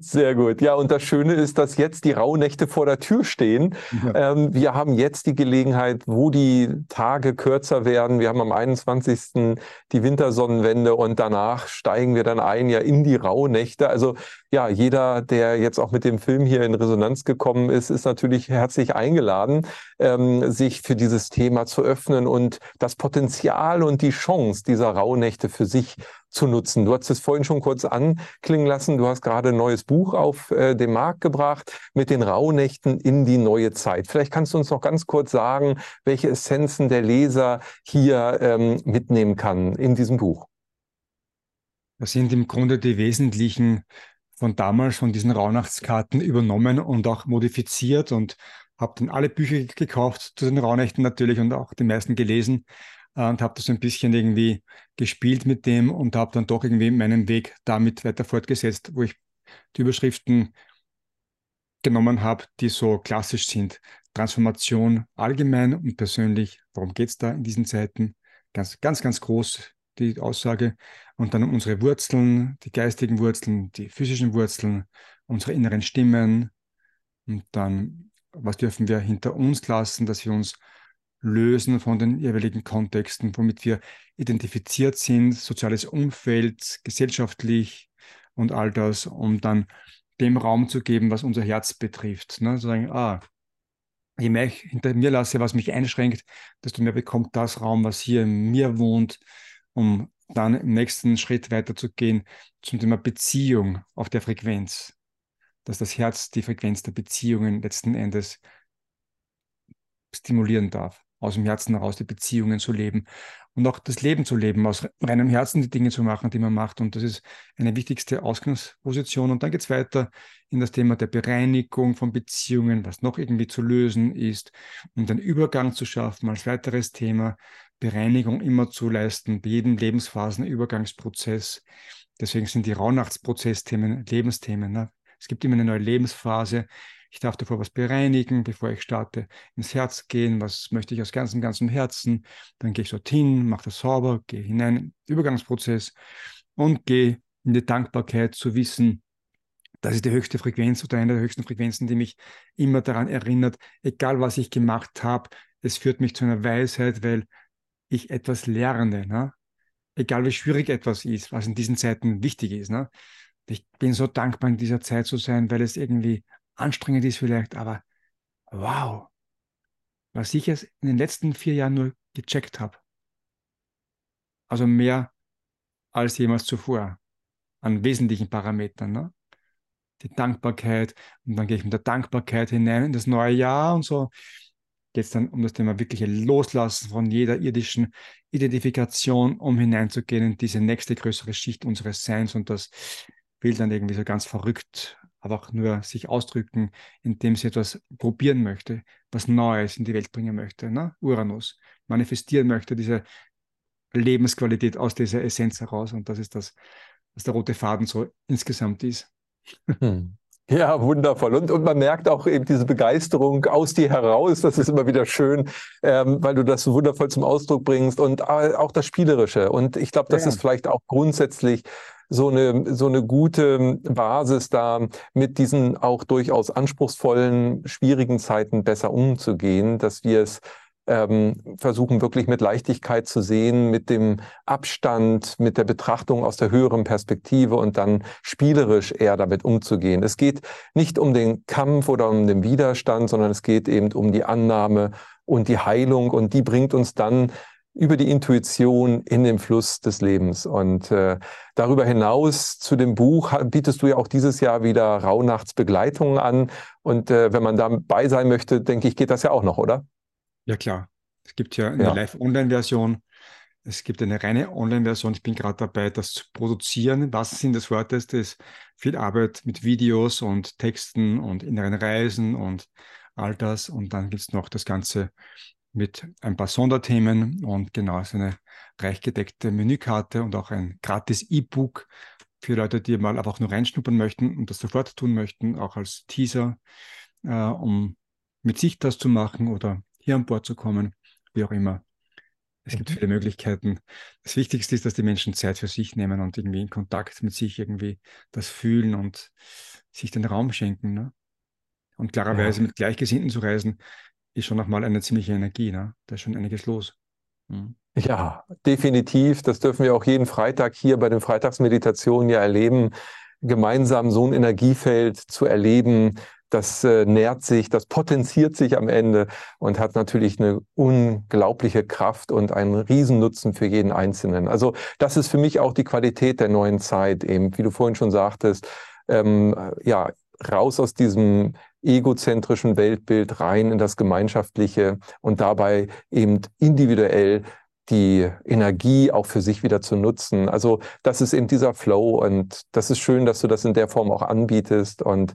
Sehr gut. Ja, und das Schöne ist, dass jetzt die Rauhnächte vor der Tür stehen. Ja. Ähm, wir haben jetzt die Gelegenheit, wo die Tage kürzer werden. Wir haben am 21. die Wintersonnenwende und danach steigen wir dann ein ja in die Rauhnächte. Also ja, jeder, der jetzt auch mit dem Film hier in Resonanz gekommen ist, ist natürlich herzlich eingeladen, ähm, sich für dieses Thema zu öffnen und das Potenzial und die Chance dieser Rauhnächte für sich zu nutzen. Du hast es vorhin schon kurz anklingen lassen. Du hast gerade ein neues Buch auf äh, den Markt gebracht mit den Rauhnächten in die neue Zeit. Vielleicht kannst du uns noch ganz kurz sagen, welche Essenzen der Leser hier ähm, mitnehmen kann in diesem Buch. Das sind im Grunde die wesentlichen von damals, von diesen Rauhnachtskarten übernommen und auch modifiziert und habe dann alle Bücher gekauft zu den Rauhnächten natürlich und auch die meisten gelesen und habe das ein bisschen irgendwie gespielt mit dem und habe dann doch irgendwie meinen Weg damit weiter fortgesetzt, wo ich die Überschriften genommen habe, die so klassisch sind. Transformation allgemein und persönlich, worum geht es da in diesen Zeiten? Ganz, ganz, ganz groß die Aussage. Und dann unsere Wurzeln, die geistigen Wurzeln, die physischen Wurzeln, unsere inneren Stimmen. Und dann, was dürfen wir hinter uns lassen, dass wir uns lösen von den jeweiligen Kontexten, womit wir identifiziert sind, soziales Umfeld, gesellschaftlich und all das, um dann dem Raum zu geben, was unser Herz betrifft. Ne? So sagen, ah, je mehr ich hinter mir lasse, was mich einschränkt, desto mehr bekommt das Raum, was hier in mir wohnt, um dann im nächsten Schritt weiterzugehen zum Thema Beziehung auf der Frequenz. Dass das Herz die Frequenz der Beziehungen letzten Endes stimulieren darf, aus dem Herzen heraus die Beziehungen zu leben und auch das Leben zu leben, aus reinem Herzen die Dinge zu machen, die man macht. Und das ist eine wichtigste Ausgangsposition. Und dann geht es weiter in das Thema der Bereinigung von Beziehungen, was noch irgendwie zu lösen ist, um den Übergang zu schaffen als weiteres Thema. Bereinigung immer zu leisten, bei jedem Lebensphasenübergangsprozess. Deswegen sind die Rauhnachtsprozessthemen Lebensthemen. Ne? Es gibt immer eine neue Lebensphase. Ich darf davor was bereinigen, bevor ich starte, ins Herz gehen. Was möchte ich aus ganzem, ganzem Herzen? Dann gehe ich dorthin, mache das sauber, gehe hinein, Übergangsprozess und gehe in die Dankbarkeit zu wissen, das ist die höchste Frequenz oder eine der höchsten Frequenzen, die mich immer daran erinnert, egal was ich gemacht habe, es führt mich zu einer Weisheit, weil ich etwas lerne. Ne? Egal wie schwierig etwas ist, was in diesen Zeiten wichtig ist. Ne? Ich bin so dankbar, in dieser Zeit zu sein, weil es irgendwie anstrengend ist vielleicht, aber wow, was ich jetzt in den letzten vier Jahren nur gecheckt habe. Also mehr als jemals zuvor an wesentlichen Parametern. Ne? Die Dankbarkeit und dann gehe ich mit der Dankbarkeit hinein in das neue Jahr und so geht es dann um das Thema wirkliche Loslassen von jeder irdischen Identifikation, um hineinzugehen in diese nächste größere Schicht unseres Seins und das will dann irgendwie so ganz verrückt einfach nur sich ausdrücken, indem sie etwas probieren möchte, was Neues in die Welt bringen möchte, ne? Uranus, manifestieren möchte, diese Lebensqualität aus dieser Essenz heraus. Und das ist das, was der rote Faden so insgesamt ist. Hm. Ja, wundervoll. Und, und man merkt auch eben diese Begeisterung aus dir heraus. Das ist immer wieder schön, ähm, weil du das so wundervoll zum Ausdruck bringst und auch das Spielerische. Und ich glaube, das ja. ist vielleicht auch grundsätzlich so eine, so eine gute Basis da, mit diesen auch durchaus anspruchsvollen, schwierigen Zeiten besser umzugehen, dass wir es ähm, versuchen wirklich mit Leichtigkeit zu sehen, mit dem Abstand, mit der Betrachtung aus der höheren Perspektive und dann spielerisch eher damit umzugehen. Es geht nicht um den Kampf oder um den Widerstand, sondern es geht eben um die Annahme und die Heilung und die bringt uns dann über die Intuition in den Fluss des Lebens. Und äh, darüber hinaus zu dem Buch bietest du ja auch dieses Jahr wieder Rauhnachtsbegleitungen an. Und äh, wenn man dabei sein möchte, denke ich, geht das ja auch noch, oder? Ja, klar. Es gibt ja eine ja. Live-Online-Version. Es gibt eine reine Online-Version. Ich bin gerade dabei, das zu produzieren. Was sind des Wortes? Das ist viel Arbeit mit Videos und Texten und inneren Reisen und all das. Und dann gibt es noch das Ganze mit ein paar Sonderthemen und genau so eine reich gedeckte Menükarte und auch ein gratis E-Book für Leute, die mal einfach nur reinschnuppern möchten und das sofort tun möchten, auch als Teaser, äh, um mit sich das zu machen oder hier an Bord zu kommen, wie auch immer. Es gibt mhm. viele Möglichkeiten. Das Wichtigste ist, dass die Menschen Zeit für sich nehmen und irgendwie in Kontakt mit sich irgendwie das fühlen und sich den Raum schenken. Ne? Und klarerweise ja. mit Gleichgesinnten zu reisen, ist schon nochmal eine ziemliche Energie. Ne? Da ist schon einiges los. Mhm. Ja, definitiv. Das dürfen wir auch jeden Freitag hier bei den Freitagsmeditationen ja erleben, gemeinsam so ein Energiefeld zu erleben, das äh, nährt sich, das potenziert sich am Ende und hat natürlich eine unglaubliche Kraft und einen Riesennutzen für jeden Einzelnen. Also das ist für mich auch die Qualität der neuen Zeit, eben, wie du vorhin schon sagtest, ähm, ja, raus aus diesem egozentrischen Weltbild rein in das Gemeinschaftliche und dabei eben individuell die Energie auch für sich wieder zu nutzen. Also das ist eben dieser Flow und das ist schön, dass du das in der Form auch anbietest. Und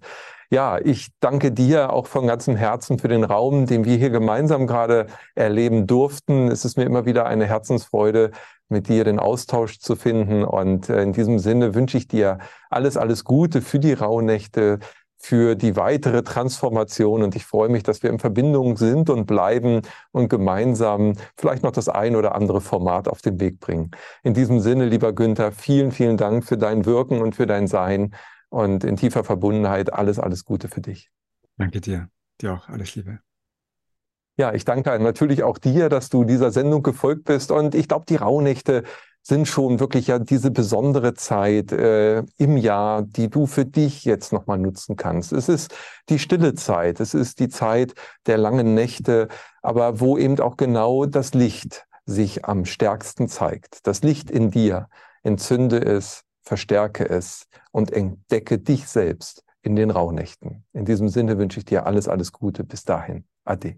ja, ich danke dir auch von ganzem Herzen für den Raum, den wir hier gemeinsam gerade erleben durften. Es ist mir immer wieder eine Herzensfreude, mit dir den Austausch zu finden. Und äh, in diesem Sinne wünsche ich dir alles, alles Gute für die Rauhnächte, für die weitere Transformation. Und ich freue mich, dass wir in Verbindung sind und bleiben und gemeinsam vielleicht noch das ein oder andere Format auf den Weg bringen. In diesem Sinne, lieber Günther, vielen, vielen Dank für dein Wirken und für dein Sein und in tiefer Verbundenheit alles, alles Gute für dich. Danke dir. Dir auch. Alles Liebe. Ja, ich danke natürlich auch dir, dass du dieser Sendung gefolgt bist. Und ich glaube, die Rauhnächte sind schon wirklich ja diese besondere Zeit äh, im Jahr, die du für dich jetzt nochmal nutzen kannst. Es ist die stille Zeit, es ist die Zeit der langen Nächte, aber wo eben auch genau das Licht sich am stärksten zeigt. Das Licht in dir, entzünde es, verstärke es und entdecke dich selbst in den Rauhnächten. In diesem Sinne wünsche ich dir alles, alles Gute. Bis dahin. Ade.